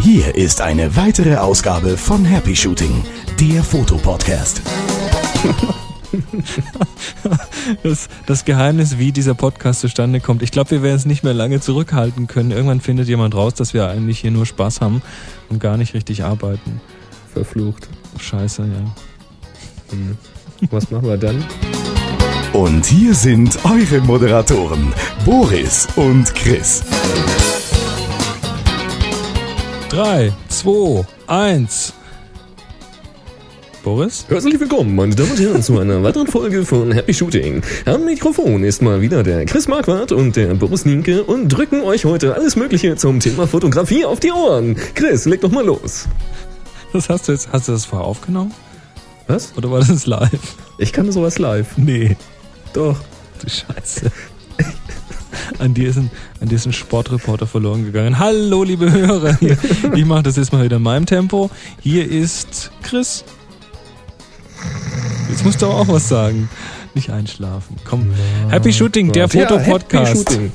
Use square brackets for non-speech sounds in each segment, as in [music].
Hier ist eine weitere Ausgabe von Happy Shooting, der Fotopodcast. [laughs] Das, das Geheimnis, wie dieser Podcast zustande kommt. Ich glaube, wir werden es nicht mehr lange zurückhalten können. Irgendwann findet jemand raus, dass wir eigentlich hier nur Spaß haben und gar nicht richtig arbeiten. Verflucht. Scheiße, ja. Hm. Was machen wir dann? Und hier sind eure Moderatoren, Boris und Chris. Drei, zwei, eins. Boris? Herzlich willkommen, meine Damen und Herren, zu einer weiteren Folge von Happy Shooting. Am Mikrofon ist mal wieder der Chris Marquardt und der Boris Nienke und drücken euch heute alles Mögliche zum Thema Fotografie auf die Ohren. Chris, leg doch mal los. Das hast du jetzt, hast du das vorher aufgenommen? Was? Oder war das live? Ich kann sowas live. Nee. Doch. Du Scheiße. An dir, ist ein, an dir ist ein Sportreporter verloren gegangen. Hallo, liebe Hörer. Ich mache das jetzt mal wieder in meinem Tempo. Hier ist Chris. Jetzt musst du aber auch was sagen. Nicht einschlafen. Komm. Happy Shooting, der Ja, Fotopodcast. Happy Shooting.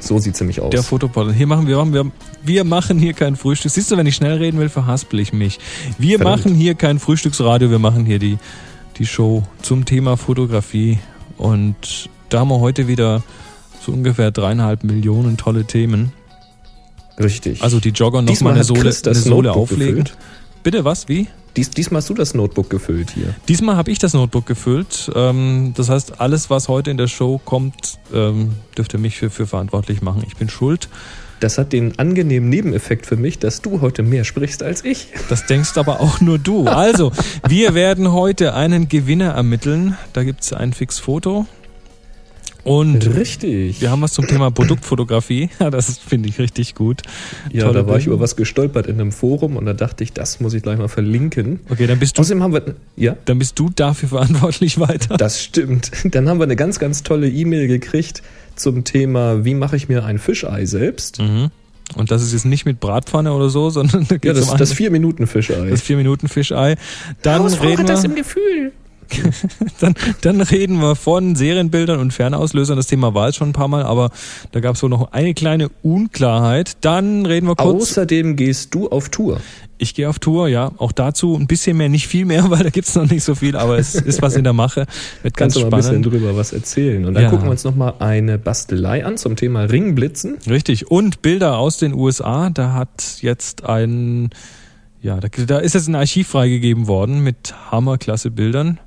So sieht's nämlich aus. Der Fotopodcast. Hier machen wir, wir, wir machen hier kein Frühstück. Siehst du, wenn ich schnell reden will, verhaspel ich mich. Wir Verdammt. machen hier kein Frühstücksradio, wir machen hier die, die Show zum Thema Fotografie. Und da haben wir heute wieder so ungefähr dreieinhalb Millionen tolle Themen. Richtig. Also die Jogger noch Diesmal mal eine Sohle, eine Sohle auflegen. gefüllt. Bitte, was? Wie? Dies, diesmal hast du das Notebook gefüllt hier. Diesmal habe ich das Notebook gefüllt. Ähm, das heißt, alles, was heute in der Show kommt, ähm, dürft ihr mich für, für verantwortlich machen. Ich bin schuld. Das hat den angenehmen Nebeneffekt für mich, dass du heute mehr sprichst als ich. Das denkst aber auch nur du. Also, wir werden heute einen Gewinner ermitteln. Da gibt's ein Fixfoto. Und Richtig. wir haben was zum Thema Produktfotografie. [laughs] Ja, das finde ich richtig gut. Ja, Tolle da war ich Bilder. über was gestolpert in einem Forum und da dachte ich, das muss ich gleich mal verlinken. Okay, dann bist du, Außerdem haben wir, ja, dann bist du dafür [laughs] verantwortlich weiter. das stimmt. [laughs] Dann haben wir eine ganz, ganz tolle E-Mail gekriegt zum Thema, wie mache ich mir ein Fischei selbst? Mhm. Und das ist jetzt nicht mit Bratpfanne oder so, sondern da Ja, geht's das, um das vier Minuten Fischei. das vier Minuten Fischei. Dann reden wir, Gefühl. [laughs] dann, dann reden wir von Serienbildern und Fernauslösern. Das Thema war jetzt schon ein paar Mal, aber da gab es wohl noch eine kleine Unklarheit. Dann reden wir kurz. Außerdem gehst du auf Tour. Ich gehe auf Tour, ja. Auch dazu ein bisschen mehr, nicht viel mehr, [laughs] weil da gibt's noch nicht so viel, aber es ist was in der Mache. Wird ganz Kannst du mal ein bisschen spannend. drüber was erzählen. Und dann Ja. gucken wir uns nochmal eine Bastelei an zum Thema Ringblitzen. Richtig. Und Bilder aus den USA. Da hat jetzt ein, ja, da, da ist jetzt ein Archiv freigegeben worden mit hammerklasse Bildern.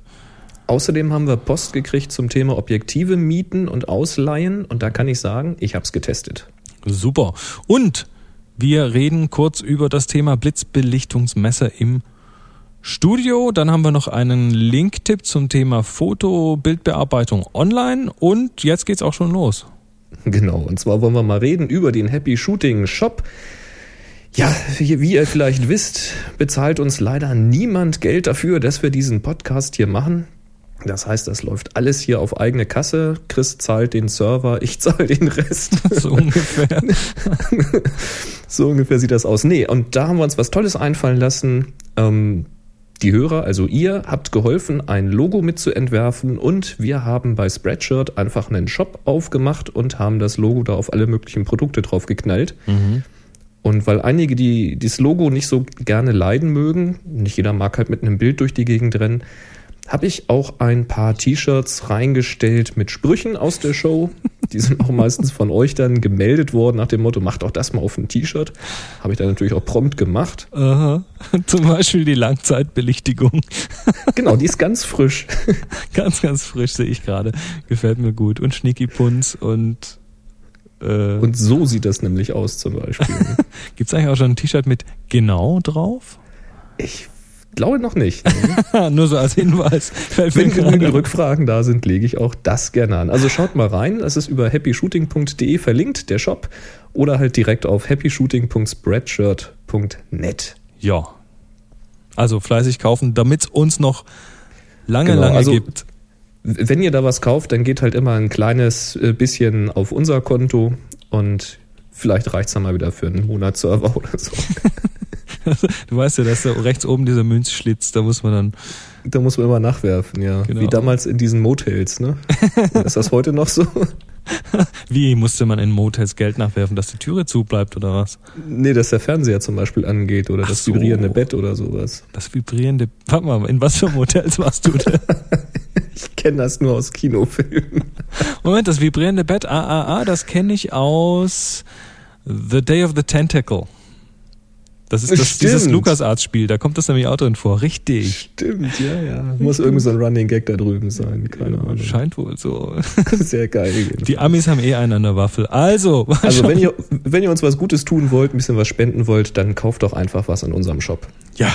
Außerdem haben wir Post gekriegt zum Thema Objektive mieten und ausleihen. Und da kann ich sagen, ich habe es getestet. Super. Und wir reden kurz über das Thema Blitzbelichtungsmesser im Studio. Dann haben wir noch einen Link-Tipp zum Thema Foto-Bildbearbeitung online. Und jetzt geht's auch schon los. Genau, und zwar wollen wir mal reden über den Happy Shooting Shop. Ja, wie, wie ihr vielleicht wisst, bezahlt uns leider niemand Geld dafür, dass wir diesen Podcast hier machen. Das heißt, das läuft alles hier auf eigene Kasse. Chris zahlt den Server, ich [laughs] zahle den Rest. [laughs] So ungefähr. [laughs] So ungefähr sieht das aus. Nee, und da haben wir uns was Tolles einfallen lassen. Ähm, die Hörer, also ihr, habt geholfen, ein Logo mitzuentwerfen und wir haben bei Spreadshirt einfach einen Shop aufgemacht und haben das Logo da auf alle möglichen Produkte drauf geknallt. Und weil einige, die das Logo nicht so gerne leiden mögen, nicht jeder mag halt mit einem Bild durch die Gegend rennen, habe ich auch ein paar T-Shirts reingestellt mit Sprüchen aus der Show. Die sind auch meistens von euch dann gemeldet worden nach dem Motto, macht auch das mal auf ein T-Shirt. Habe ich dann natürlich auch prompt gemacht. Aha. [laughs] Zum Beispiel die Langzeitbelichtigung. [laughs] Genau, die ist ganz frisch. [laughs] Ganz, ganz frisch sehe ich gerade. Gefällt mir gut. Und Schnicki Punz und äh, Und so sieht das nämlich aus zum Beispiel. gibt's eigentlich auch schon ein T-Shirt mit genau drauf? Ich glaube noch nicht. [laughs] Nur so als Hinweis. Wenn genügend. Rückfragen da sind, lege ich auch das gerne an. Also schaut mal rein, es ist über happyshooting.de verlinkt, der Shop, oder halt direkt auf happyshooting.spreadshirt.net. Ja. Also fleißig kaufen, damit's uns noch lange, Genau, lange also- gibt. Wenn ihr da was kauft, dann geht halt immer ein kleines äh, bisschen auf unser Konto und vielleicht reicht's dann mal wieder für einen Monatsserver [laughs] oder so. Du weißt ja, dass da rechts oben dieser Münzschlitz, da muss man dann. Da muss man immer nachwerfen, ja. Genau. Wie damals in diesen Motels, ne? [laughs] ist das heute noch so? Wie musste man in Motels Geld nachwerfen, dass die Türe zu bleibt oder was? Nee, dass der Fernseher zum Beispiel angeht oder Ach das so. vibrierende Bett oder sowas. Das vibrierende. Warte mal, in was für Motels warst du denn? [laughs] Ich kenne das nur aus Kinofilmen. Moment, das vibrierende Bett, ah, ah, ah, das kenne ich aus The Day of the Tentacle. Das ist das, dieses LucasArts-Spiel, da kommt das nämlich auch drin vor. Richtig. Stimmt, ja, ja. Muss irgendwie so ein Running Gag da drüben sein. Keine Ahnung. Scheint wohl so. [laughs] Sehr geil. jedenfalls. Die Amis haben eh einen an der Waffel. Also, [laughs] Also wenn ihr, wenn ihr uns was Gutes tun wollt, ein bisschen was spenden wollt, dann kauft doch einfach was an unserem Shop. ja.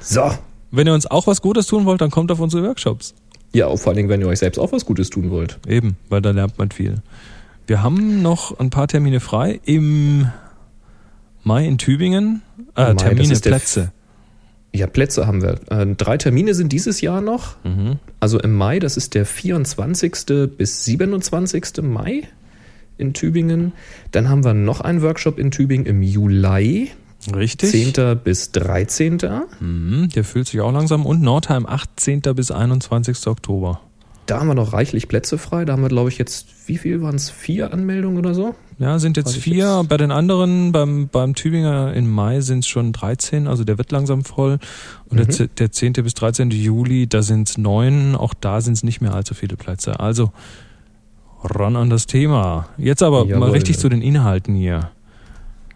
So. Wenn ihr uns auch was Gutes tun wollt, dann kommt auf unsere Workshops. Ja, vor allen Dingen, wenn ihr euch selbst auch was Gutes tun wollt. Eben, weil da lernt man viel. Wir haben noch ein paar Termine frei im Mai in Tübingen. Äh, Mai, Termine, Plätze. Ja, Plätze haben wir. Äh, drei Termine sind dieses Jahr noch. Mhm. Also im Mai, das ist der 24. bis 27. Mai in Tübingen. Dann haben wir noch einen Workshop in Tübingen im Juli, Richtig. 10. bis 13. Mhm, der fühlt sich auch langsam. Und Nordheim 18. bis 21. Oktober. Da haben wir noch reichlich Plätze frei. Da haben wir, glaube ich, jetzt, wie viel waren es? Vier Anmeldungen oder so? Ja, sind jetzt vier. jetzt- Bei den anderen, beim, beim Tübinger im Mai sind es schon 13, also der wird langsam voll. Und der, Mhm. ze- der 10. bis 13. Juli, da sind es neun. Auch da sind es nicht mehr allzu viele Plätze. Also ran an das Thema. Jetzt aber mal Jawohl. richtig zu den Inhalten hier.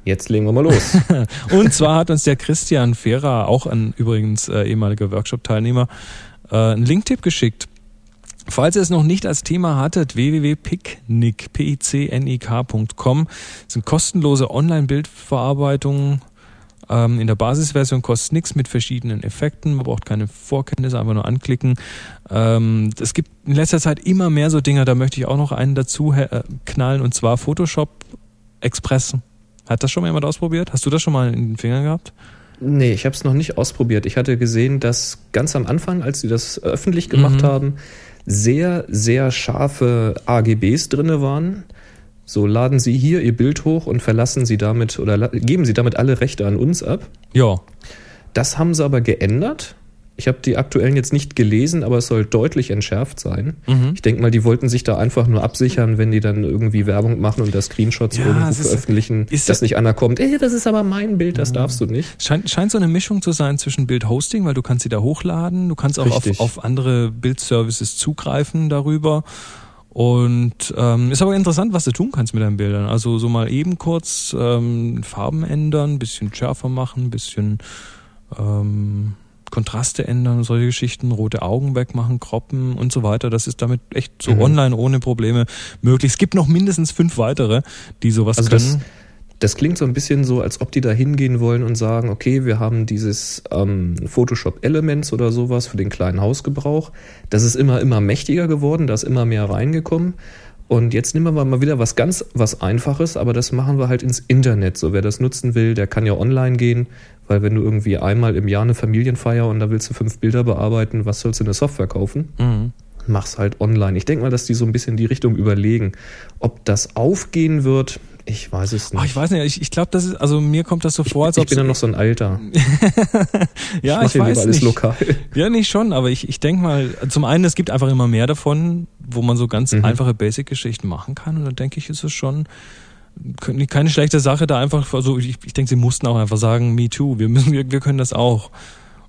Jetzt legen wir mal los. [laughs] Und zwar hat uns der Christian Fehrer, auch ein übrigens äh, ehemaliger Workshop-Teilnehmer, äh, einen Linktipp geschickt. Falls ihr es noch nicht als Thema hattet, www.picnic, P-I-C-N-I-K.com sind kostenlose Online-Bildverarbeitungen. Ähm, in der Basisversion kostet nichts mit verschiedenen Effekten. Man braucht keine Vorkenntnisse, einfach nur anklicken. Ähm, es gibt in letzter Zeit immer mehr so Dinger, da möchte ich auch noch einen dazu äh, knallen, und zwar Photoshop Express. Hat das schon mal jemand ausprobiert? Hast du das schon mal in den Fingern gehabt? Nee, ich habe es noch nicht ausprobiert. Ich hatte gesehen, dass ganz am Anfang, als sie das öffentlich gemacht Mhm. haben, sehr, sehr scharfe AGBs drinne waren. So laden Sie hier Ihr Bild hoch und verlassen Sie damit oder geben Sie damit alle Rechte an uns ab. Ja. Das haben sie aber geändert. Ich habe die aktuellen jetzt nicht gelesen, aber es soll deutlich entschärft sein. Mhm. Ich denke mal, die wollten sich da einfach nur absichern, wenn die dann irgendwie Werbung machen und da Screenshots Ja, irgendwo ist- veröffentlichen, ist dass ja- nicht einer kommt, ey, das ist aber mein Bild, das darfst du nicht. Scheint, scheint so eine Mischung zu sein zwischen Bildhosting, weil du kannst sie da hochladen, du kannst auch auf, auf andere Bildservices zugreifen darüber. Und ähm, ist aber interessant, was du tun kannst mit deinen Bildern. Also so mal eben kurz ähm, Farben ändern, bisschen schärfer machen, bisschen ähm, Kontraste ändern, solche Geschichten, rote Augen wegmachen, kroppen und so weiter. Das ist damit echt so Mhm. online ohne Probleme möglich. Es gibt noch mindestens fünf weitere, die sowas Also können. das, das klingt so ein bisschen so, als ob die da hingehen wollen und sagen, okay, wir haben dieses ähm, Photoshop Elements oder sowas für den kleinen Hausgebrauch. Das ist immer, immer mächtiger geworden, da ist immer mehr reingekommen. Und jetzt nehmen wir mal wieder was ganz, was Einfaches, aber das machen wir halt ins Internet. So, wer das nutzen will, der kann ja online gehen, weil wenn du irgendwie einmal im Jahr eine Familienfeier und da willst du fünf Bilder bearbeiten, was sollst du in der Software kaufen? mhm. mach's halt online. Ich denke mal, dass die so ein bisschen die Richtung überlegen. Ob das aufgehen wird, ich weiß es nicht. Ach, ich weiß nicht, ich, ich glaube, das ist, also mir kommt das so vor, als ich ob bin ja noch so ein Alter. [laughs] ja, ich ich, mache weiß nicht. lokal. Ja, nicht schon, aber ich, ich denke mal, zum einen, es gibt einfach immer mehr davon, wo man so ganz Mhm. einfache Basic-Geschichten machen kann und dann denke ich, ist es schon keine schlechte Sache, da einfach, also ich, ich denke, sie mussten auch einfach sagen, me too, wir müssen, wir, wir können das auch.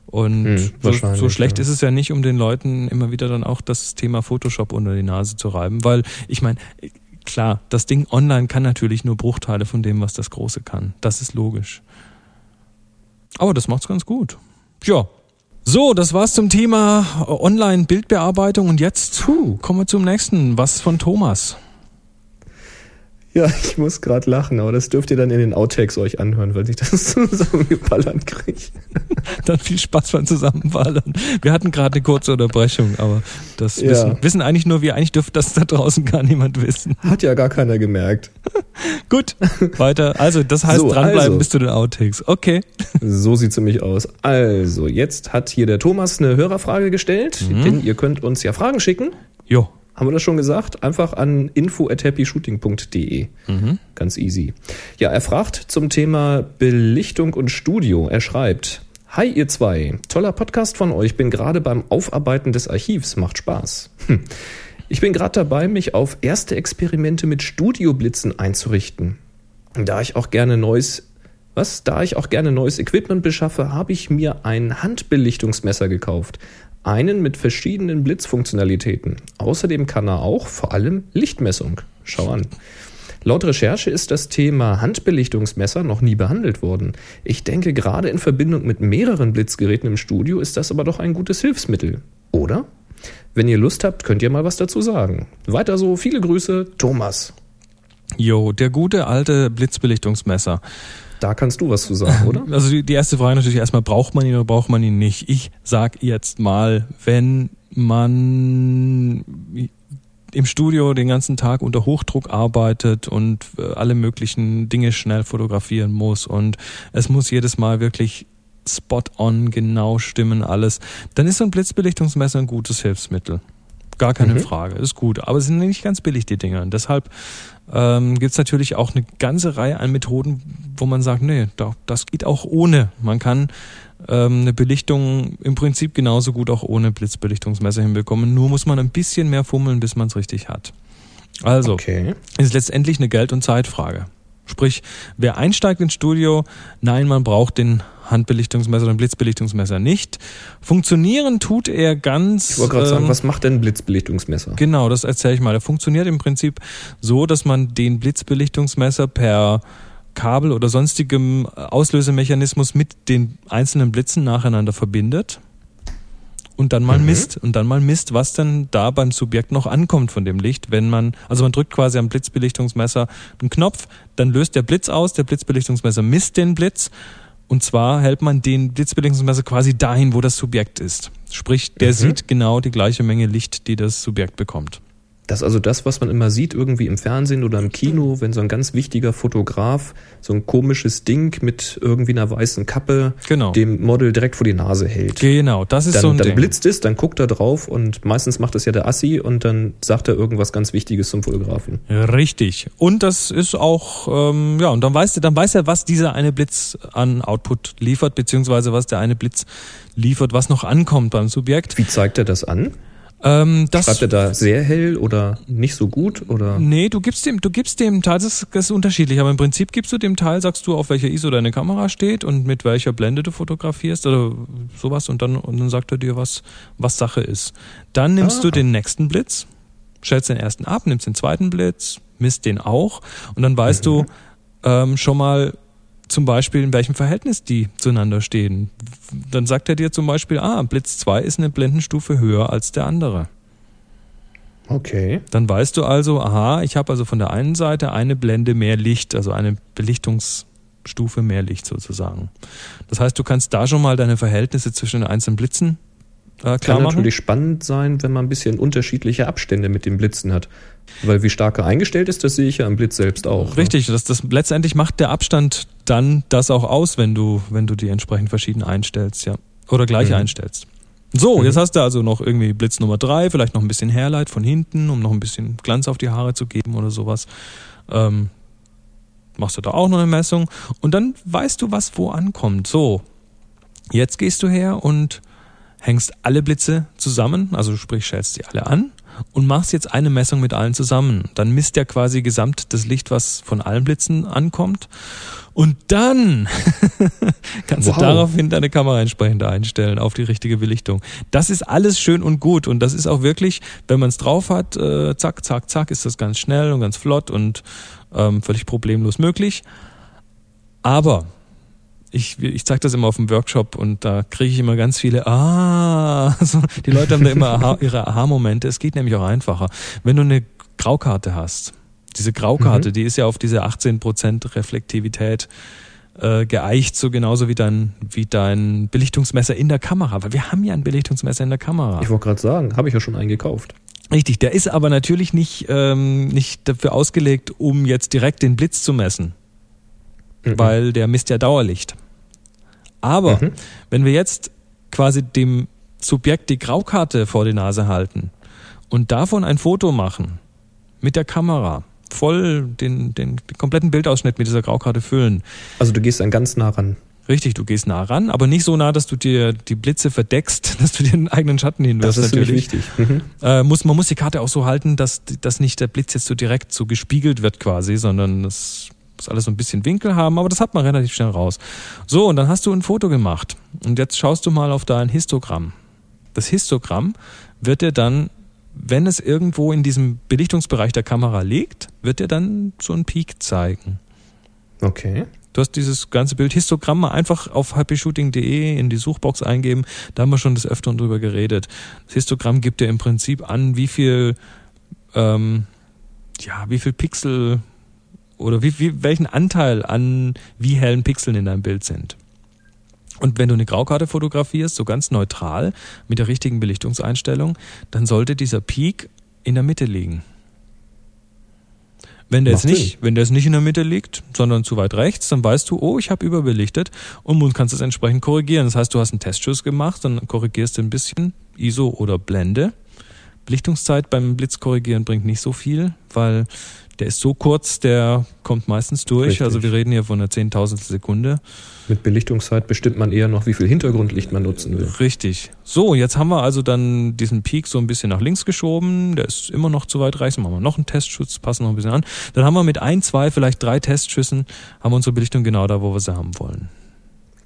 Und Hm, so, so schlecht ja. ist es ja nicht, um den Leuten immer wieder dann auch das Thema Photoshop unter die Nase zu reiben, weil ich meine, klar, das Ding online kann natürlich nur Bruchteile von dem, was das Große kann. Das ist logisch. Aber das macht's ganz gut. Ja. So, das war's zum Thema Online-Bildbearbeitung und jetzt Puh. kommen wir zum nächsten. Was von Thomas? Ja, ich muss gerade lachen, aber das dürft ihr dann in den Outtakes euch anhören, weil ich das [laughs] zusammengeballert kriege. Dann viel Spaß beim Zusammenballern. Wir hatten gerade eine kurze Unterbrechung, aber das Ja. wissen, wissen eigentlich nur wir. Eigentlich dürfte das da draußen gar niemand wissen. Hat ja gar keiner gemerkt. [laughs] Gut, weiter. Also, das heißt So, dranbleiben also. bis zu den Outtakes. Okay. So sieht's nämlich aus. Also, jetzt hat hier der Thomas eine Hörerfrage gestellt, Mhm. denn ihr könnt uns ja Fragen schicken. Jo. Haben wir das schon gesagt? Einfach an info@happyshooting.de. Mhm. Ganz easy. Ja, er fragt zum Thema Belichtung und Studio. Er schreibt: Hi ihr zwei, toller Podcast von euch. Bin gerade beim Aufarbeiten des Archivs. Macht Spaß. Hm. Ich bin gerade dabei, mich auf erste Experimente mit Studioblitzen einzurichten. Da ich auch gerne neues was, da ich auch gerne neues Equipment beschaffe, habe ich mir ein Handbelichtungsmesser gekauft. Einen mit verschiedenen Blitzfunktionalitäten. Außerdem kann er auch vor allem Lichtmessung. Schau an. Laut Recherche ist das Thema Handbelichtungsmesser noch nie behandelt worden. Ich denke, gerade in Verbindung mit mehreren Blitzgeräten im Studio ist das aber doch ein gutes Hilfsmittel. Oder? Wenn ihr Lust habt, könnt ihr mal was dazu sagen. Weiter so, viele Grüße, Thomas. Jo, der gute alte Blitzbelichtungsmesser. Da kannst du was zu sagen, oder? [laughs] Also die, die erste Frage natürlich erstmal, braucht man ihn oder braucht man ihn nicht? Ich sag jetzt mal, wenn man im Studio den ganzen Tag unter Hochdruck arbeitet und äh, alle möglichen Dinge schnell fotografieren muss und es muss jedes Mal wirklich spot on genau stimmen alles, dann ist so ein Blitzbelichtungsmesser ein gutes Hilfsmittel. Gar keine mhm. Frage, ist gut. Aber es sind nicht ganz billig, die Dinger. Und deshalb ähm, gibt es natürlich auch eine ganze Reihe an Methoden, wo man sagt, nee, das geht auch ohne. Man kann ähm, eine Belichtung im Prinzip genauso gut auch ohne Blitzbelichtungsmesser hinbekommen. Nur muss man ein bisschen mehr fummeln, bis man es richtig hat. Also, okay. ist letztendlich eine Geld- und Zeitfrage. Sprich, wer einsteigt ins Studio, nein, man braucht den Handbelichtungsmesser oder Blitzbelichtungsmesser nicht. Funktionieren tut er ganz. Ich wollte gerade ähm, sagen, was macht denn ein Blitzbelichtungsmesser? Genau, das erzähle ich mal. Er funktioniert im Prinzip so, dass man den Blitzbelichtungsmesser per Kabel oder sonstigem Auslösemechanismus mit den einzelnen Blitzen nacheinander verbindet und dann mal mhm. misst und dann mal misst, was denn da beim Subjekt noch ankommt von dem Licht, wenn man, also man drückt quasi am Blitzbelichtungsmesser einen Knopf, dann löst der Blitz aus, der Blitzbelichtungsmesser misst den Blitz und zwar hält man den Blitzbelichtungsmesser quasi dahin, wo das Subjekt ist. Sprich, der mhm. sieht genau die gleiche Menge Licht, die das Subjekt bekommt. Das ist also das, was man immer sieht, irgendwie im Fernsehen oder im Kino, wenn so ein ganz wichtiger Fotograf so ein komisches Ding mit irgendwie einer weißen Kappe genau. dem Model direkt vor die Nase hält. Genau, das ist dann, so ein Dann Ding. blitzt es, dann guckt er drauf und meistens macht es ja der Assi und dann sagt er irgendwas ganz Wichtiges zum Fotografen. Richtig. Und das ist auch, ähm, ja, und dann weiß er, dann weiß er, was dieser eine Blitz an Output liefert, beziehungsweise was der eine Blitz liefert, was noch ankommt beim Subjekt. Wie zeigt er das an? Ähm, das Schreibt er da sehr hell oder nicht so gut oder? Nee, du gibst dem, du gibst dem Teil, das ist, das ist unterschiedlich, aber im Prinzip gibst du dem Teil, sagst du, auf welcher ISO deine Kamera steht und mit welcher Blende du fotografierst oder sowas und dann, und dann sagt er dir, was, was Sache ist. Dann nimmst ah. du den nächsten Blitz, stellst den ersten ab, nimmst den zweiten Blitz, misst den auch und dann weißt mhm. du ähm, schon mal, zum Beispiel, in welchem Verhältnis die zueinander stehen. Dann sagt er dir zum Beispiel, ah, Blitz 2 ist eine Blendenstufe höher als der andere. Okay. Dann weißt du also, aha, ich habe also von der einen Seite eine Blende mehr Licht, also eine Belichtungsstufe mehr Licht sozusagen. Das heißt, du kannst da schon mal deine Verhältnisse zwischen den einzelnen Blitzen äh, Kann natürlich spannend sein, wenn man ein bisschen unterschiedliche Abstände mit den Blitzen hat. Weil wie stark er eingestellt ist, das sehe ich ja am Blitz selbst auch. Ne? Richtig, ne? das, das letztendlich macht der Abstand dann das auch aus, wenn du, wenn du die entsprechend verschieden einstellst, ja. Oder gleich mhm. einstellst. So, mhm. jetzt hast du also noch irgendwie Blitz Nummer drei, vielleicht noch ein bisschen Hairlight von hinten, um noch ein bisschen Glanz auf die Haare zu geben oder sowas. Ähm, machst du da auch noch eine Messung und dann weißt du, was wo ankommt. So, jetzt gehst du her und hängst alle Blitze zusammen, also sprich stellst sie alle an und machst jetzt eine Messung mit allen zusammen. Dann misst er quasi gesamt das Licht, was von allen Blitzen ankommt. Und dann [laughs] kannst wow. du daraufhin deine Kamera entsprechend einstellen auf die richtige Belichtung. Das ist alles schön und gut und das ist auch wirklich, wenn man es drauf hat, äh, zack, zack, zack, ist das ganz schnell und ganz flott und ähm, völlig problemlos möglich. Aber ich, ich zeige das immer auf dem Workshop und da kriege ich immer ganz viele, ah, [laughs] also die Leute haben da immer [laughs] aha, ihre Aha-Momente. Es geht nämlich auch einfacher. Wenn du eine Graukarte hast, diese Graukarte, mhm. die ist ja auf diese 18% Reflektivität äh, geeicht, so genauso wie dein, wie dein Belichtungsmesser in der Kamera. Weil wir haben ja ein Belichtungsmesser in der Kamera. Ich wollte gerade sagen, habe ich ja schon einen gekauft. Richtig, der ist aber natürlich nicht, ähm, nicht dafür ausgelegt, um jetzt direkt den Blitz zu messen mhm. weil der misst ja Dauerlicht. Aber mhm. wenn wir jetzt quasi dem Subjekt die Graukarte vor die Nase halten und davon ein Foto machen mit der Kamera, voll den, den, den kompletten Bildausschnitt mit dieser Graukarte füllen. Also du gehst dann ganz nah ran. Richtig, du gehst nah ran, aber nicht so nah, dass du dir die Blitze verdeckst, [laughs] dass du dir den eigenen Schatten hinwirfst. Das ist natürlich wichtig. Mhm. Äh, muss, man muss die Karte auch so halten, dass, dass nicht der Blitz jetzt so direkt so gespiegelt wird quasi, sondern das muss alles so ein bisschen Winkel haben, aber das hat man relativ schnell raus. So, und dann hast du ein Foto gemacht. Und jetzt schaust du mal auf dein Histogramm. Das Histogramm wird dir dann, wenn es irgendwo in diesem Belichtungsbereich der Kamera liegt, wird dir dann so ein Peak zeigen. Okay. Du hast dieses ganze Bild Histogramm mal einfach auf happyshooting.de in die Suchbox eingeben. Da haben wir schon des Öfteren drüber geredet. Das Histogramm gibt dir im Prinzip an, wie viel, ähm, ja, wie viel Pixel oder wie, wie, welchen Anteil an wie hellen Pixeln in deinem Bild sind. Und wenn du eine Graukarte fotografierst, so ganz neutral, mit der richtigen Belichtungseinstellung, dann sollte dieser Peak in der Mitte liegen. Wenn der, jetzt nicht, wenn der jetzt nicht in der Mitte liegt, sondern zu weit rechts, dann weißt du, oh, ich habe überbelichtet und kannst es entsprechend korrigieren. Das heißt, du hast einen Testschuss gemacht, dann korrigierst du ein bisschen ISO oder Blende. Belichtungszeit beim Blitzkorrigieren bringt nicht so viel, weil der ist so kurz, der kommt meistens durch. Richtig. Also wir reden hier von einer Zehntausendstel Sekunde. Mit Belichtungszeit bestimmt man eher noch, wie viel Hintergrundlicht man nutzen will. Richtig. So, jetzt haben wir also dann diesen Peak so ein bisschen nach links geschoben. Der ist immer noch zu weit. Dann machen wir noch einen Testschutz, passen noch ein bisschen an. Dann haben wir mit ein, zwei, vielleicht drei Testschüssen, haben wir unsere Belichtung genau da, wo wir sie haben wollen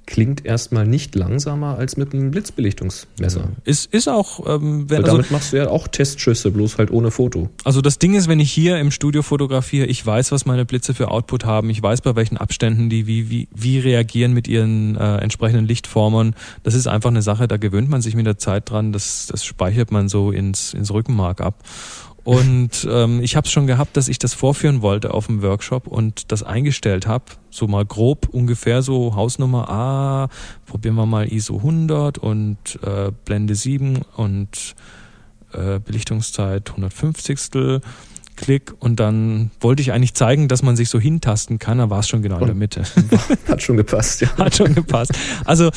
klingt erstmal nicht langsamer als mit einem Blitzbelichtungsmesser. Ist, ist auch, ähm, wenn, Weil damit also, machst du ja auch Testschüsse, bloß halt ohne Foto. Also das Ding ist, wenn ich hier im Studio fotografiere, ich weiß, was meine Blitze für Output haben, ich weiß, bei welchen Abständen die wie, wie, wie reagieren mit ihren äh, entsprechenden Lichtformern. Das ist einfach eine Sache, da gewöhnt man sich mit der Zeit dran, das, das speichert man so ins, ins Rückenmark ab. Und ähm, ich habe es schon gehabt, dass ich das vorführen wollte auf dem Workshop und das eingestellt habe. So mal grob ungefähr so Hausnummer A, probieren wir mal ISO 100 und äh, Blende 7 und äh, Belichtungszeit 150. Klick und dann wollte ich eigentlich zeigen, dass man sich so hintasten kann, da war es schon genau in der Mitte. [laughs] Hat schon gepasst, ja. Hat schon gepasst. Also äh,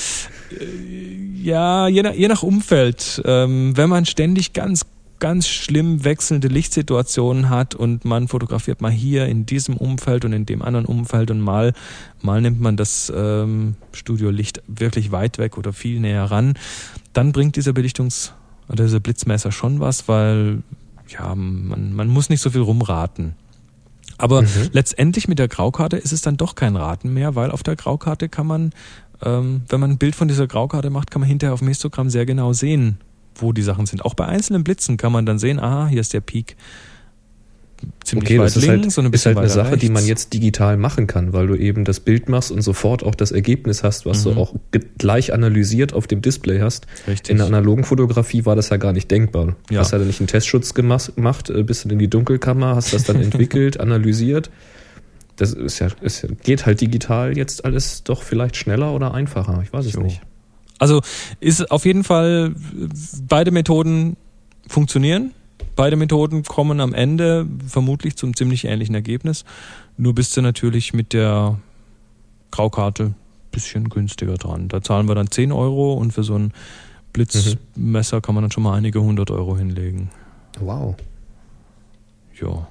ja, je nach, je nach Umfeld, ähm, wenn man ständig ganz ganz schlimm wechselnde Lichtsituationen hat und man fotografiert mal hier in diesem Umfeld und in dem anderen Umfeld und mal, mal nimmt man das ähm, Studiolicht wirklich weit weg oder viel näher ran, dann bringt dieser Belichtungs- oder dieser Blitzmesser schon was, weil ja, man, man muss nicht so viel rumraten. Aber mhm. letztendlich mit der Graukarte ist es dann doch kein Raten mehr, weil auf der Graukarte kann man, ähm, wenn man ein Bild von dieser Graukarte macht, kann man hinterher auf dem Histogramm sehr genau sehen, wo die Sachen sind. Auch bei einzelnen Blitzen kann man dann sehen, aha, hier ist der Peak ziemlich okay, weit das links ist halt, und ein bisschen ist halt eine Sache, rechts. die man jetzt digital machen kann, weil du eben das Bild machst und sofort auch das Ergebnis hast, was mhm. du auch gleich analysiert auf dem Display hast. Richtig. In der analogen Fotografie war das ja gar nicht denkbar. Ja. Hast ja dann nicht einen Testschutz gemacht, äh, bist du in die Dunkelkammer, hast das dann [laughs] entwickelt, analysiert. Das ist ja, es geht halt digital jetzt alles doch vielleicht schneller oder einfacher. Ich weiß es so. nicht. Also ist auf jeden Fall, beide Methoden funktionieren. Beide Methoden kommen am Ende vermutlich zum ziemlich ähnlichen Ergebnis. Nur bist du natürlich mit der Graukarte ein bisschen günstiger dran. Da zahlen wir dann 10 Euro und für so ein Blitzmesser kann man dann schon mal einige hundert Euro hinlegen. Wow. Ja.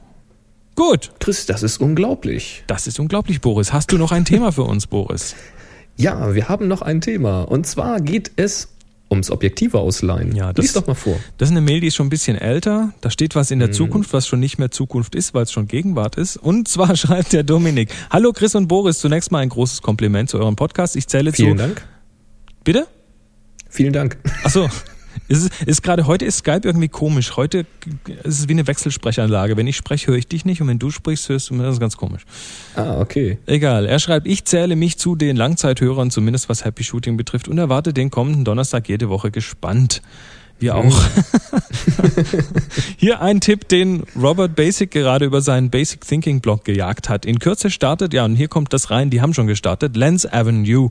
Gut. Chris, das ist unglaublich. Das ist unglaublich, Boris. Hast du noch ein Thema für uns, Boris? [laughs] Ja, wir haben noch ein Thema. Und zwar geht es ums Objektive ausleihen. Ja, das, Lies doch mal vor. Das ist eine Mail, die ist schon ein bisschen älter. Da steht was in der mhm. Zukunft, was schon nicht mehr Zukunft ist, weil es schon Gegenwart ist. Und zwar [laughs] schreibt der Dominik. Hallo Chris und Boris, zunächst mal ein großes Kompliment zu eurem Podcast. Ich zähle Vielen zu. Vielen Dank. Bitte? Vielen Dank. Ach so. [laughs] Ist, ist gerade heute ist Skype irgendwie komisch. Heute ist es wie eine Wechselsprechanlage. Wenn ich spreche, höre ich dich nicht und wenn du sprichst, hörst du mir das ist ganz komisch. Ah, okay. Egal. Er schreibt, ich zähle mich zu den Langzeithörern, zumindest was Happy Shooting betrifft und erwarte den kommenden Donnerstag jede Woche gespannt. Wir auch. [laughs] Hier ein Tipp, den Robert Basic gerade über seinen Basic Thinking Blog gejagt hat. In Kürze startet, ja, und hier kommt das rein, die haben schon gestartet, Lens Avenue.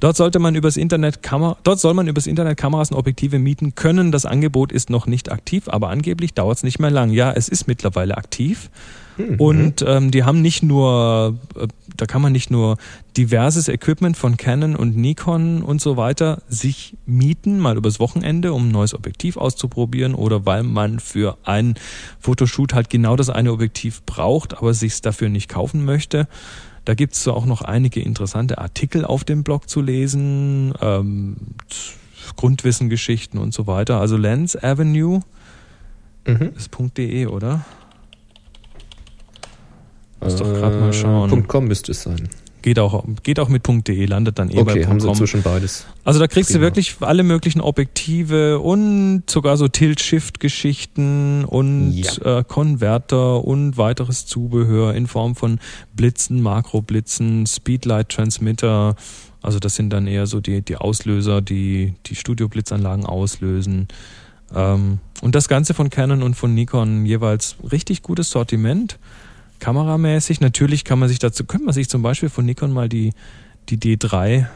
Dort sollte man übers Internet Kamera, dort soll man übers Internet Kameras und Objektive mieten können. Das Angebot ist noch nicht aktiv, aber angeblich dauert es nicht mehr lang. Ja, es ist mittlerweile aktiv. Mhm. Und ähm, die haben nicht nur, äh, da kann man nicht nur diverses Equipment von Canon und Nikon und so weiter sich mieten, mal übers Wochenende, um ein neues Objektiv auszuprobieren oder weil man für ein Fotoshoot halt genau das eine Objektiv braucht, aber sich dafür nicht kaufen möchte. Da gibt's so auch noch einige interessante Artikel auf dem Blog zu lesen, ähm, Grundwissengeschichten und so weiter. Also Lens Avenue Mhm. ist .de, oder? Muss doch gerade mal schauen. Äh, .com müsste es sein. Geht auch, geht auch mit .de, landet dann eh Okay, bei haben sie .com. zwischen beides. Also da kriegst Prima. du wirklich alle möglichen Objektive und sogar so Tilt-Shift-Geschichten und Ja. äh, Konverter und weiteres Zubehör in Form von Blitzen, Makroblitzen, Speedlight-Transmitter. Also das sind dann eher so die, die Auslöser, die die Studioblitzanlagen auslösen. Ähm, und das Ganze von Canon und von Nikon jeweils richtig gutes Sortiment. Kameramäßig, natürlich kann man sich dazu, könnte man sich zum Beispiel von Nikon mal die, die D3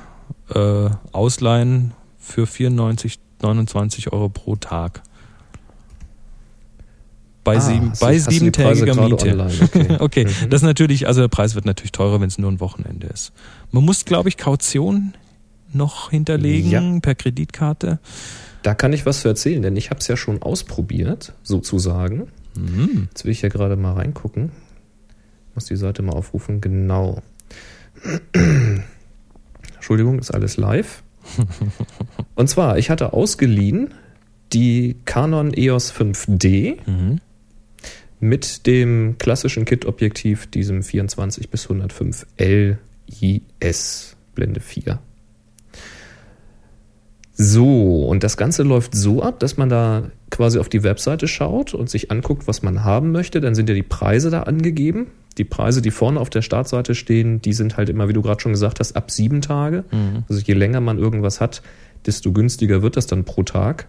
äh, ausleihen für 94, 29 Euro pro Tag. Bei, Ah, sieben, du- bei siebentägiger Miete. online? Okay. [laughs] okay, Mhm. das ist natürlich, also der Preis wird natürlich teurer, wenn es nur ein Wochenende ist. Man muss, glaube ich, Kaution noch hinterlegen Ja. per Kreditkarte. Da kann ich was zu erzählen, denn ich habe es ja schon ausprobiert, sozusagen. Mhm. Jetzt will ich ja gerade mal reingucken. Muss die Seite mal aufrufen. Genau. [clears throat] Entschuldigung, ist alles live. [laughs] Und zwar, ich hatte ausgeliehen die Canon EOS 5D Mhm. mit dem klassischen Kit-Objektiv, diesem 24 bis 105 LIS Blende 4. So, und das Ganze läuft so ab, dass man da quasi auf die Webseite schaut und sich anguckt, was man haben möchte. Dann sind ja die Preise da angegeben. Die Preise, die vorne auf der Startseite stehen, die sind halt immer, wie du gerade schon gesagt hast, ab sieben Tage. Mhm. Also je länger man irgendwas hat, desto günstiger wird das dann pro Tag.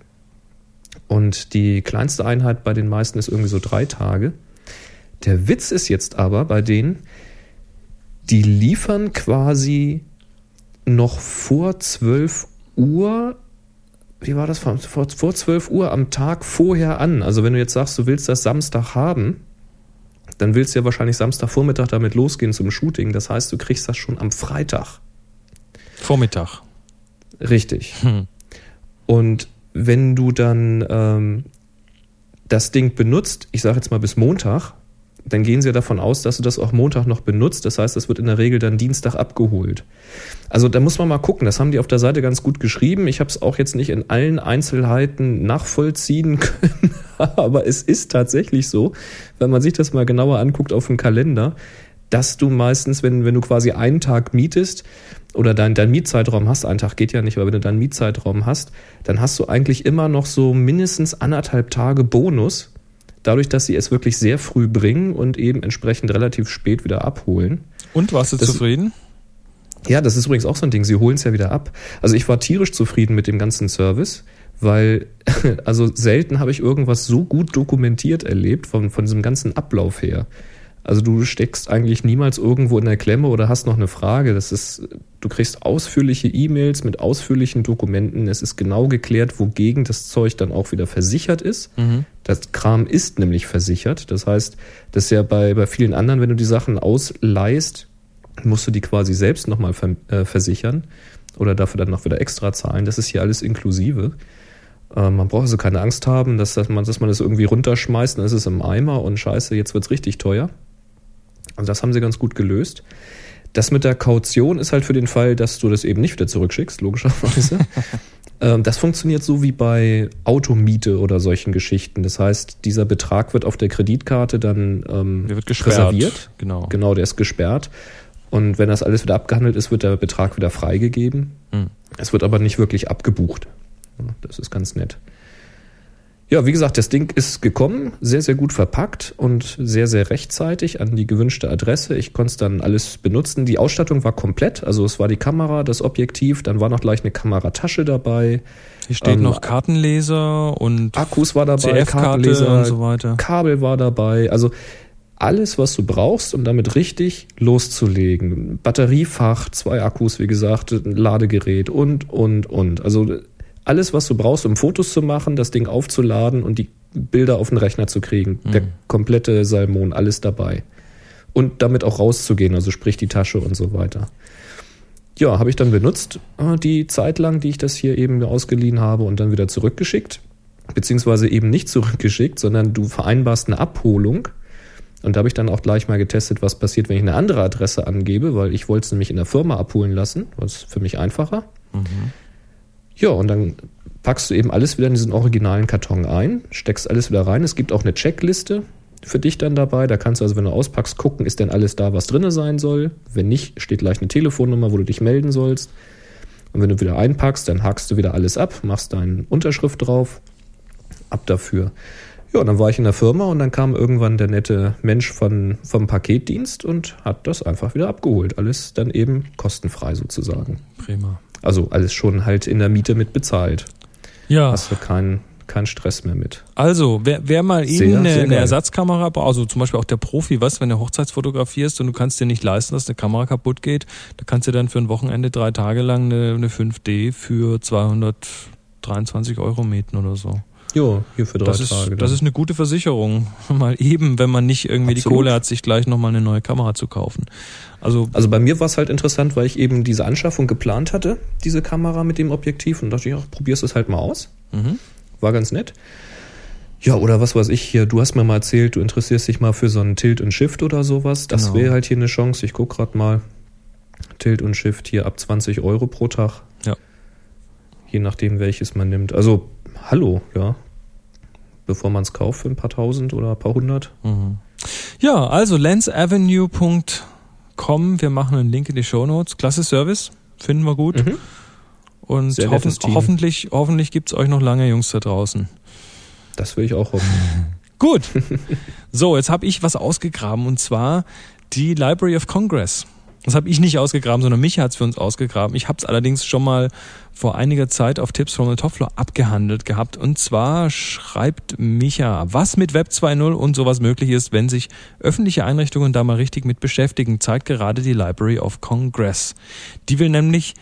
Und die kleinste Einheit bei den meisten ist irgendwie so drei Tage. Der Witz ist jetzt aber bei denen, die liefern quasi noch vor 12 Uhr, wie war das, vor, vor vor 12 Uhr am Tag vorher an. Also wenn du jetzt sagst, du willst das Samstag haben, dann willst du ja wahrscheinlich Samstagvormittag damit losgehen zum Shooting. Das heißt, du kriegst das schon am Freitag. Vormittag. Richtig. Hm. Und wenn du dann ähm, das Ding benutzt, ich sage jetzt mal bis Montag, dann gehen sie ja davon aus, dass du das auch Montag noch benutzt. Das heißt, das wird in der Regel dann Dienstag abgeholt. Also da muss man mal gucken. Das haben die auf der Seite ganz gut geschrieben. Ich habe es auch jetzt nicht in allen Einzelheiten nachvollziehen [laughs] können, aber es ist tatsächlich so, wenn man sich das mal genauer anguckt auf dem Kalender, dass du meistens, wenn, wenn du quasi einen Tag mietest oder dein, dein Mietzeitraum hast, ein Tag geht ja nicht, aber wenn du deinen Mietzeitraum hast, dann hast du eigentlich immer noch so mindestens anderthalb Tage Bonus, dadurch, dass sie es wirklich sehr früh bringen und eben entsprechend relativ spät wieder abholen. Und warst du Das- zufrieden? Ja, das ist übrigens auch so ein Ding, sie holen es ja wieder ab. Also ich war tierisch zufrieden mit dem ganzen Service, weil [laughs] also selten habe ich irgendwas so gut dokumentiert erlebt von, von diesem ganzen Ablauf her. Also du steckst eigentlich niemals irgendwo in der Klemme oder hast noch eine Frage. Das ist, du kriegst ausführliche E-Mails mit ausführlichen Dokumenten. Es ist genau geklärt, wogegen das Zeug dann auch wieder versichert ist. Mhm. Das Kram ist nämlich versichert. Das heißt, das ist ja bei, bei vielen anderen, wenn du die Sachen ausleihst, musst du die quasi selbst nochmal ver äh, versichern oder dafür dann noch wieder extra zahlen. Das ist hier alles inklusive. Äh, man braucht also keine Angst haben, dass, dass, man, dass man das irgendwie runterschmeißt, dann ist es im Eimer und scheiße, jetzt wird's richtig teuer. Also das haben sie ganz gut gelöst. Das mit der Kaution ist halt für den Fall, dass du das eben nicht wieder zurückschickst, logischerweise. [laughs] Ähm, das funktioniert so wie bei Automiete oder solchen Geschichten. Das heißt, dieser Betrag wird auf der Kreditkarte dann ähm, Der wird gesperrt. reserviert. Genau. Genau, der ist gesperrt. Und wenn das alles wieder abgehandelt ist, wird der Betrag wieder freigegeben. Hm. Es wird aber nicht wirklich abgebucht. Das ist ganz nett. Ja, wie gesagt, das Ding ist gekommen, sehr, sehr gut verpackt und sehr, sehr rechtzeitig an die gewünschte Adresse. Ich konnte es dann alles benutzen. Die Ausstattung war komplett. Also es war die Kamera, das Objektiv, dann war noch gleich eine Kameratasche dabei. Hier steht Ähm, noch Kartenleser und Akkus war dabei, Kartenleser, und so weiter. Kabel war dabei. Also alles, was du brauchst, um damit richtig loszulegen. Batteriefach, zwei Akkus, wie gesagt, ein Ladegerät und, und, und. Also alles, was du brauchst, um Fotos zu machen, das Ding aufzuladen und die Bilder auf den Rechner zu kriegen. Der komplette Salmon, alles dabei. Und damit auch rauszugehen, also sprich die Tasche und so weiter. Ja, habe ich dann benutzt, äh, die Zeit lang, die ich das hier eben ausgeliehen habe und dann wieder zurückgeschickt. Beziehungsweise eben nicht zurückgeschickt, sondern du vereinbarst eine Abholung Und da habe ich dann auch gleich mal getestet, was passiert, wenn ich eine andere Adresse angebe, weil ich wollte es nämlich in der Firma abholen lassen. Das ist für mich einfacher. Mhm. Ja, und dann packst du eben alles wieder in diesen originalen Karton ein, steckst alles wieder rein. Es gibt auch eine Checkliste für dich dann dabei. Da kannst du also, wenn du auspackst, gucken, ist denn alles da, was drin sein soll. Wenn nicht, steht gleich eine Telefonnummer, wo du dich melden sollst. Und wenn du wieder einpackst, dann hakst du wieder alles ab, machst deine Unterschrift drauf, ab dafür. Ja, und dann war ich in der Firma und dann kam irgendwann der nette Mensch von, vom Paketdienst und hat das einfach wieder abgeholt. Alles dann eben kostenfrei sozusagen. Prima. Also alles schon halt in der Miete mit bezahlt. Ja. Hast du keinen keinen Stress mehr mit. Also, wer, wer mal sehr, eben eine, eine Ersatzkamera braucht, also zum Beispiel auch der Profi, was, wenn du Hochzeitsfotografierst und du kannst dir nicht leisten, dass eine Kamera kaputt geht, da kannst du dann für ein Wochenende drei Tage lang eine, eine 5D für 223 Euro mieten oder so. Jo, hier für drei das ist, Tage. Das ist eine gute Versicherung. [laughs] Mal eben, wenn man nicht irgendwie Absolut. die Kohle hat, sich gleich nochmal eine neue Kamera zu kaufen. Also, also bei mir war es halt interessant, weil ich eben diese Anschaffung geplant hatte, diese Kamera mit dem Objektiv und dachte ich, ach, probierst es halt mal aus. Mhm. War ganz nett. Ja, oder was weiß ich hier, du hast mir mal erzählt, du interessierst dich mal für so einen Tilt und Shift oder sowas. Das genau. wäre halt hier eine Chance. Ich gucke gerade mal. Tilt und Shift hier ab 20 Euro pro Tag. Ja. Je nachdem, welches man nimmt. Also hallo, ja. Bevor man es kauft für ein paar tausend oder ein paar hundert. Mhm. Ja, also lensavenue.com. Wir machen einen Link in die Show Notes. Klasse Service. Finden wir gut. Mhm. Und hoffen, hoffentlich, hoffentlich gibt es euch noch lange Jungs da draußen. Das will ich auch hoffen. [laughs] Gut. So, jetzt habe ich was ausgegraben und zwar die Library of Congress. Das habe ich nicht ausgegraben, sondern Micha hat es für uns ausgegraben. Ich habe es allerdings schon mal vor einiger Zeit auf Tipps from the Top Floor abgehandelt gehabt. Und zwar schreibt Micha, was mit Web 2.0 und sowas möglich ist, wenn sich öffentliche Einrichtungen da mal richtig mit beschäftigen, zeigt gerade die Library of Congress. Die will nämlich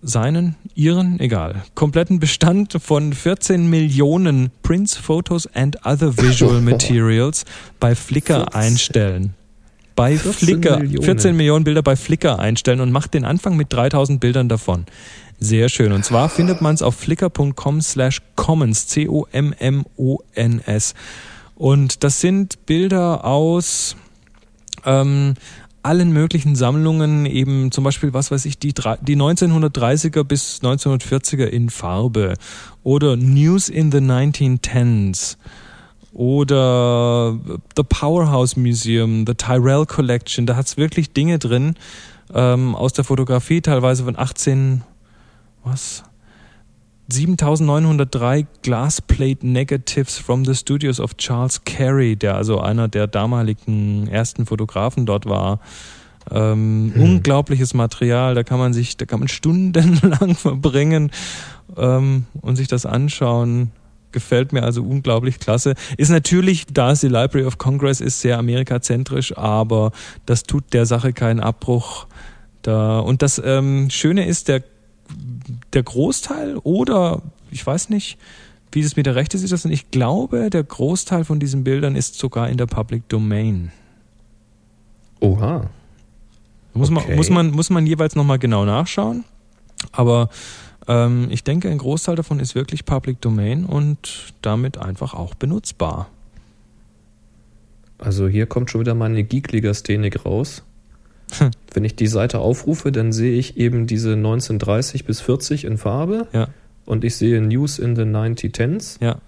seinen, ihren, egal, kompletten Bestand von 14 Millionen Prints, Photos and other visual [laughs] materials bei Flickr einstellen bei 14 Flickr, Millionen. 14 Millionen Bilder bei Flickr einstellen und macht den Anfang mit 3000 Bildern davon. Sehr schön. Und zwar findet man es auf flickr.com slash commons, C-O-M-M-O-N-S. Und das sind Bilder aus ähm, allen möglichen Sammlungen, eben zum Beispiel, was weiß ich, die, die 1930er bis 1940er in Farbe oder News in the 1910s oder The Powerhouse Museum, The Tyrell Collection. Da hat es wirklich Dinge drin ähm, aus der Fotografie, teilweise von 18, was? 7903 Glassplate Negatives from the Studios of Charles Carey, der also einer der damaligen ersten Fotografen dort war. Ähm, hm. Unglaubliches Material, da kann man sich, da kann man stundenlang [laughs] verbringen ähm, und sich das anschauen gefällt mir also unglaublich klasse. Ist natürlich, da es die Library of Congress ist, sehr amerikazentrisch, aber das tut der Sache keinen Abbruch. Da, und das ähm, Schöne ist, der, der Großteil oder ich weiß nicht, wie es mit der Rechte sieht, und ich glaube, der Großteil von diesen Bildern ist sogar in der Public Domain. Oha. Muss, okay. man, muss, man, muss man jeweils nochmal genau nachschauen. Aber ähm, ich denke, ein Großteil davon ist wirklich Public Domain und damit einfach auch benutzbar. Also hier kommt schon wieder meine Geekliga-Szenik raus. Hm. Wenn ich die Seite aufrufe, dann sehe ich eben diese 1930 bis 40 in Farbe. Ja. Und ich sehe News in the 9010s. Ja.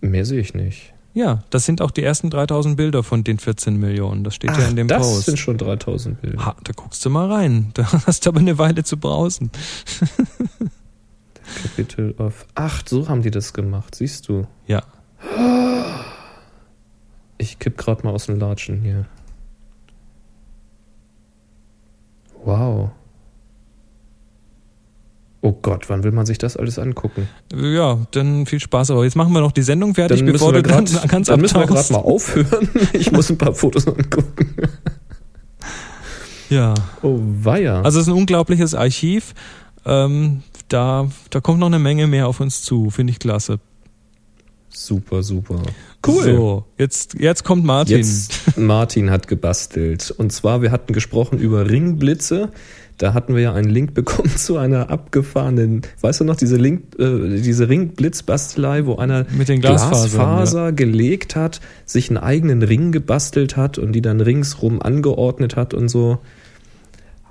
Mehr sehe ich nicht. Ja, das sind auch die ersten 3000 Bilder von den 14 Millionen. Das steht Ach, ja in dem das Post. Das sind schon 3000 Bilder. Ha, da guckst du mal rein. [laughs] Da hast du aber eine Weile zu brausen. [laughs] Kapitel of. Ach, so haben die das gemacht, siehst du? Ja. [gasps] Ich kipp gerade mal aus dem Latschen hier. Wow. Oh Gott, wann will man sich das alles angucken? Ja, dann viel Spaß. Aber jetzt machen wir noch die Sendung fertig, dann bevor du grad, ganz, ganz Dann müssen wir gerade mal aufhören. [laughs] Ich muss ein paar Fotos angucken. Ja. Oh, weia. Also es ist ein unglaubliches Super, super. Cool. So, jetzt, jetzt kommt Martin. Jetzt, Martin hat gebastelt. Und zwar, wir hatten gesprochen über Ringblitze. Da hatten wir ja einen Link [laughs] bekommen zu einer abgefahrenen, weißt du noch, diese, Link, äh, diese Ringblitzbastelei, wo einer Mit den Glasfaser ja. gelegt hat, sich einen eigenen Ring gebastelt hat und die dann ringsrum angeordnet hat und so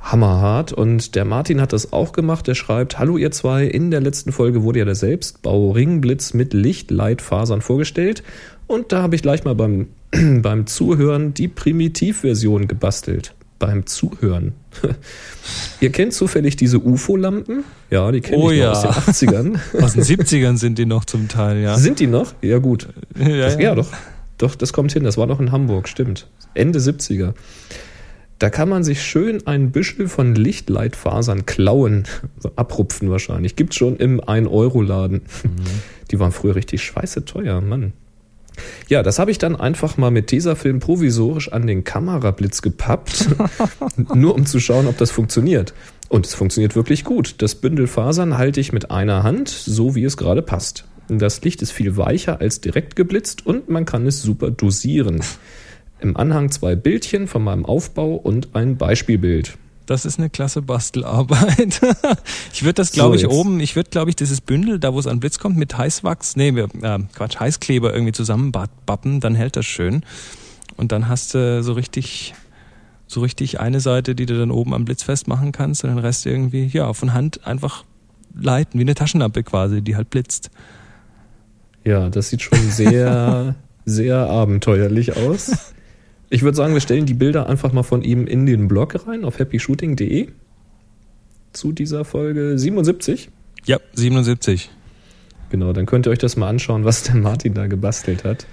hammerhart. Und der Martin hat das auch gemacht. Der schreibt, hallo ihr zwei, in der letzten Folge wurde ja der Selbstbau Ringblitz mit Lichtleitfasern vorgestellt. Und da habe ich gleich mal beim, [clears throat] beim Zuhören die Primitivversion gebastelt. Beim Zuhören. [laughs] ihr kennt zufällig diese UFO-Lampen? Ja, die kenne oh, ich ja. aus den 80ern. [laughs] aus den 70ern sind die noch zum Teil, ja. Sind die noch? Ja, gut. Ja, das, ja. ja doch. Doch, das kommt hin. Das war noch in Hamburg, stimmt. Ende 70er. Da kann man sich schön ein Büschel von Lichtleitfasern klauen, [laughs] abrupfen wahrscheinlich. Gibt schon im 1-Euro-Laden. Mhm. Die waren früher richtig scheiße teuer, Mann. Ja, das habe ich dann einfach mal mit Tesafilm provisorisch an den Kamerablitz gepappt, [laughs] nur um zu schauen, ob das funktioniert. Und es funktioniert wirklich gut. Das Bündel Fasern halte ich mit einer Hand, so wie es gerade passt. Das Licht ist viel weicher als direkt geblitzt und man kann es super dosieren. Im Anhang zwei Bildchen von meinem Aufbau und ein Beispielbild. Das ist eine klasse Bastelarbeit. [laughs] ich würde das, glaube so ich, oben, ich würde, glaube ich, dieses Bündel, da wo es an Blitz kommt, mit Heißwachs, nee, äh, Quatsch, Heißkleber irgendwie zusammenbappen, dann hält das schön. Und dann hast du so richtig, so richtig eine Seite, die du dann oben am Blitz festmachen kannst und den Rest irgendwie, ja, von Hand einfach leiten, wie eine Taschenlampe quasi, die halt blitzt. Ja, das sieht schon sehr, [laughs] sehr abenteuerlich aus. Ich würde sagen, wir stellen die Bilder einfach mal von ihm in den Blog rein auf happyshooting.de zu dieser Folge 77. Ja, 77. Genau, dann könnt ihr euch das mal anschauen, was der Martin da gebastelt hat.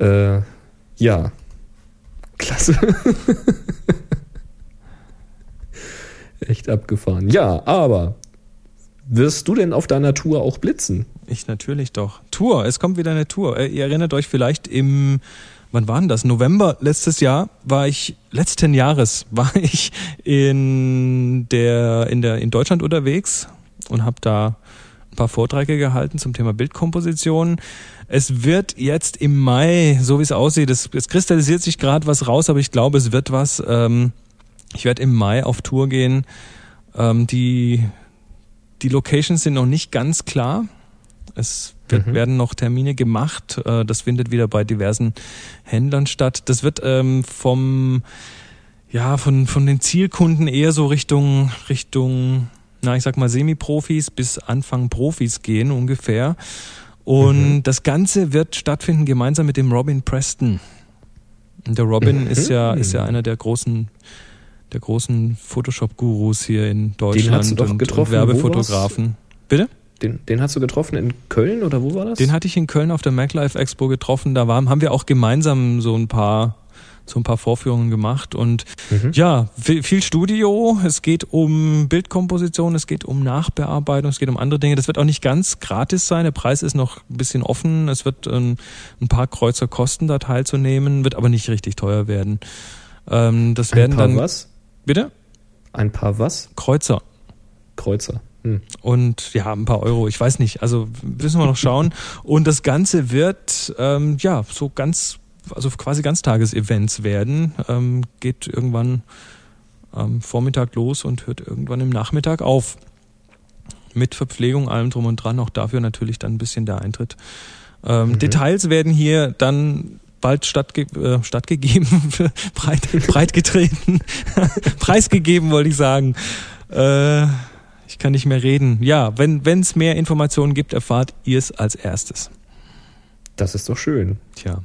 Äh, ja, klasse. [laughs] Echt abgefahren. Ja, aber wirst du denn auf deiner Tour auch blitzen? Ich natürlich doch. Tour, es kommt wieder eine Tour. Äh, ihr erinnert euch vielleicht im wann war denn das? November letztes Jahr war ich, letzten Jahres war [laughs] ich in der, in der, in Deutschland unterwegs und habe da ein paar Vorträge gehalten zum Thema Bildkomposition. Es wird jetzt im Mai, so wie es aussieht, es, es kristallisiert sich gerade was raus, aber ich glaube, es wird was. Ähm, ich werde im Mai auf Tour gehen. Ähm, die, die Locations sind noch nicht ganz klar. Es wird, mhm. werden noch Termine gemacht. Äh, das findet wieder bei diversen Händlern statt. Das wird ähm, vom ja von von den Zielkunden eher so Richtung Richtung na ich sag mal Semi-Profis bis Anfang Profis gehen ungefähr. Und mhm. das Ganze wird stattfinden gemeinsam mit dem Robin Preston. Der Robin mhm. ist ja ist ja einer der großen der großen Photoshop-Gurus hier in Deutschland und, und Werbefotografen. Bitte? Den, den hast du getroffen in Köln oder wo war das? Den hatte ich in Köln auf der MacLife Expo getroffen. Da waren, haben wir auch gemeinsam so ein paar so ein paar Vorführungen gemacht und mhm. ja, viel Studio, es geht um Bildkomposition, es geht um Nachbearbeitung, es geht um andere Dinge. Das wird auch nicht ganz gratis sein, der Preis ist noch ein bisschen offen, es wird ein, ein paar Kreuzer kosten, da teilzunehmen, wird aber nicht richtig teuer werden. Ähm, das ein werden paar dann. was? Bitte? Ein paar was? Kreuzer. Kreuzer. Hm. Und ja, ein paar Euro, ich weiß nicht. Also müssen wir noch schauen. [laughs] Und das Ganze wird ähm, ja so ganz, also quasi Ganztagesevents werden. Ähm, geht irgendwann am Vormittag los und hört irgendwann im Nachmittag auf. Mit Verpflegung, allem drum und dran. Auch dafür natürlich dann ein bisschen der Eintritt. Ähm, mhm. Details werden hier dann bald stattge äh, stattgegeben, [laughs] breit, breit getreten, [laughs] preisgegeben, wollte ich sagen. Äh, ich kann nicht mehr reden. Ja, wenn es mehr Informationen gibt, erfahrt ihr es als erstes. Das ist doch schön. Tja.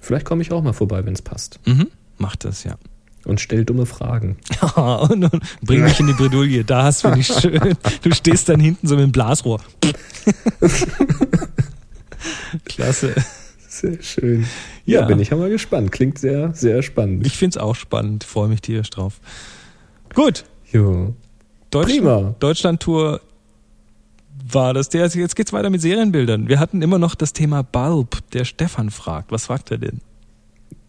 Vielleicht komme ich auch mal vorbei, wenn es passt. Mhm. Macht das, ja. Und stell dumme Fragen. [laughs] und, und bring mich in die Bredouille. Da hast du nicht schön. Du stehst dann hinten so mit dem Blasrohr. [laughs] Klasse. Sehr schön. Ja, ja, bin ich aber gespannt. Klingt sehr, sehr spannend. Ich finde es auch spannend. Freue mich tierisch drauf. Gut. Jo. Deutschland. Deutschland-Tour war das. Der, jetzt geht's weiter mit Serienbildern. Wir hatten immer noch das Thema Bulb. Der Stefan fragt. Was fragt er denn?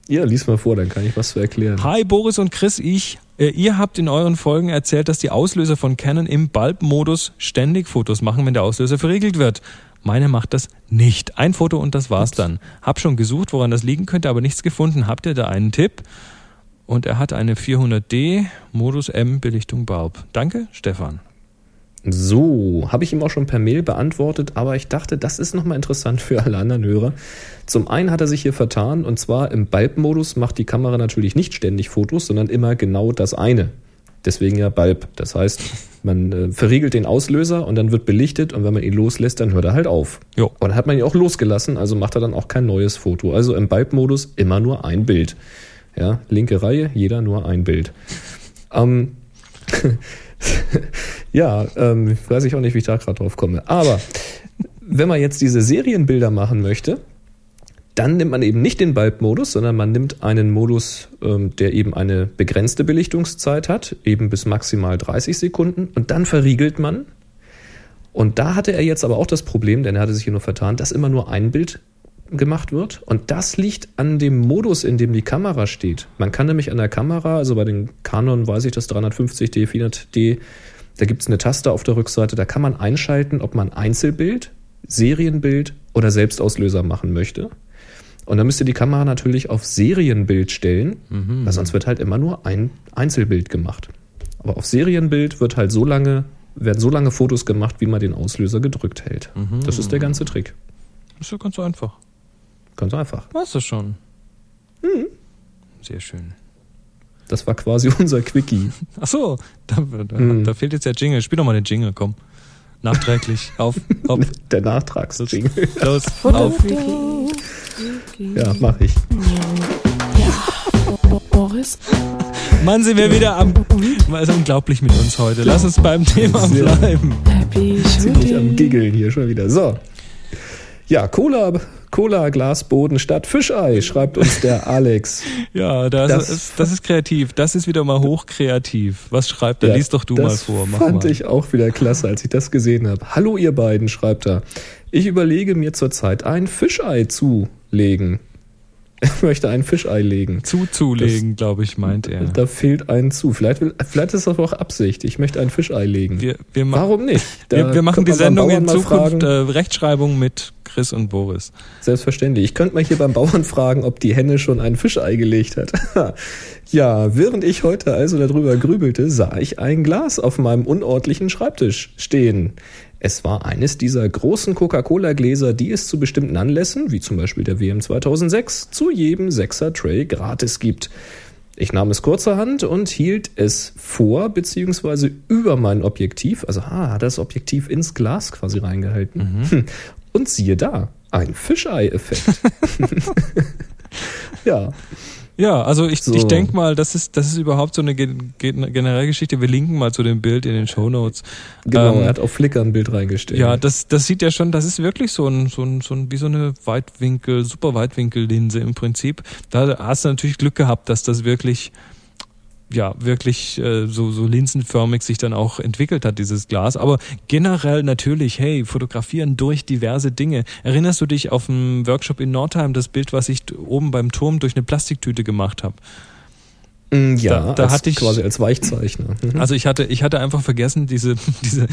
Ja, lies mal vor, dann kann ich was zu erklären. Hi Boris und Chris, ich. Äh, ihr habt in euren Folgen erzählt, dass die Auslöser von Canon im Bulb-Modus ständig Fotos machen, wenn der Auslöser verriegelt wird. Meine macht das nicht. Ein Foto und das war's dann. Hab schon gesucht, woran das liegen könnte, aber nichts gefunden. Habt ihr da einen Tipp? Und er hat eine 400D Modus M Belichtung Bulb. Danke, Stefan. So, habe ich ihm auch schon per Mail beantwortet, aber ich dachte, das ist nochmal interessant für alle anderen Hörer. Zum einen hat er sich hier vertan und zwar im Bulb-Modus macht die Kamera natürlich nicht ständig Fotos, sondern immer genau das eine. Deswegen ja Bulb. Das heißt, man äh, verriegelt den Auslöser und dann wird belichtet und wenn man ihn loslässt, dann hört er halt auf. Jo. Und dann hat man ihn auch losgelassen, also macht er dann auch kein neues Foto. Also im Bulb-Modus immer nur ein Bild. Ja, linke Reihe, jeder nur ein Bild. Ähm, [laughs] ja, ähm, weiß ich auch nicht, wie ich da gerade drauf komme. Aber wenn man jetzt diese Serienbilder machen möchte, dann nimmt man eben nicht den Bulb-Modus, sondern man nimmt einen Modus, ähm, der eben eine begrenzte Belichtungszeit hat, eben bis maximal 30 Sekunden. Und dann verriegelt man. Und da hatte er jetzt aber auch das Problem, denn er hatte sich hier nur vertan, dass immer nur ein Bild gemacht wird. Und das liegt an dem Modus, in dem die Kamera steht. Man kann nämlich an der Kamera, also bei den Canon weiß ich das 350D, 400D, da gibt es eine Taste auf der Rückseite, da kann man einschalten, ob man Einzelbild, Serienbild oder Selbstauslöser machen möchte. Und dann müsste die Kamera natürlich auf Serienbild stellen, mhm. weil sonst wird halt immer nur ein Einzelbild gemacht. Aber auf Serienbild wird halt so lange, werden so lange Fotos gemacht, wie man den Auslöser gedrückt hält. Mhm. Das ist der ganze Trick. Das ist ja ganz einfach. Ganz einfach. Weißt du schon. Mhm. Sehr schön. Das war quasi [laughs] unser Quickie. Ach so, da, da, mhm. da fehlt jetzt der Jingle. Spiel doch mal den Jingle, komm. Nachträglich. [laughs] Auf, auf. Der Nachtragsjingle. Los, [laughs] auf. Ja, mach ich. Ja. Boris. Mann, sind wir wieder am. ist unglaublich mit uns heute. Lass uns beim Thema bleiben. Happy Ziemlich am Giggeln hier schon wieder. So. Ja, Cola, Cola, Glasboden statt Fischei, schreibt uns der [laughs] Alex. ja, das, das, ist, das ist kreativ. Das ist wieder mal hochkreativ. Was schreibt er? Ja, Lies doch du mal vor. Das fand mal. ich auch wieder klasse, als ich das gesehen habe. Hallo ihr beiden, schreibt er. Ich überlege mir zurzeit ein Fischei zulegen. Er [laughs] möchte ein Fischei legen. Zuzulegen, glaube ich, meint er. Da fehlt ein zu. Vielleicht, will, vielleicht ist das auch Absicht. Ich möchte ein Fischei legen. Wir, wir Warum nicht? wir, wir machen die Sendung in Zukunft äh, Rechtschreibung mit Chris und Boris. Selbstverständlich. Ich könnte mal hier beim Bauern fragen, ob die Henne schon ein Fischei gelegt hat. [laughs] ja, während ich heute also darüber grübelte, sah ich ein Glas auf meinem unordentlichen Schreibtisch stehen. Es war eines dieser großen Coca-Cola-Gläser, die es zu bestimmten Anlässen, wie zum Beispiel der WM 2006, zu jedem Sechser-Tray gratis gibt. Ich nahm es kurzerhand und hielt es vor bzw. über mein Objektiv, also ah, hat das Objektiv ins Glas quasi reingehalten. Mhm. Und siehe da, ein Fischei-Effekt. [laughs] ja. Ja, also ich, so. ich denke mal, das ist, das ist überhaupt so eine generelle Geschichte. Wir linken mal zu dem Bild in den Show Notes. Genau, ähm, er hat auf Flickr ein Bild reingestellt. Ja, das, das sieht ja schon, das ist wirklich so ein, so ein, so ein wie so eine Weitwinkel, super Weitwinkellinse im Prinzip. Da hast du natürlich Glück gehabt, dass das wirklich ja wirklich äh, so, so linsenförmig sich dann auch entwickelt hat, dieses Glas. Aber generell natürlich, hey, fotografieren durch diverse Dinge. Erinnerst du dich auf dem Workshop in Nordheim, das Bild, was ich oben beim Turm durch eine Plastiktüte gemacht habe? Mm, ja, da, da als, hatte ich quasi als Weichzeichner. Mhm. Also ich hatte, ich hatte einfach vergessen, diese, [laughs] diese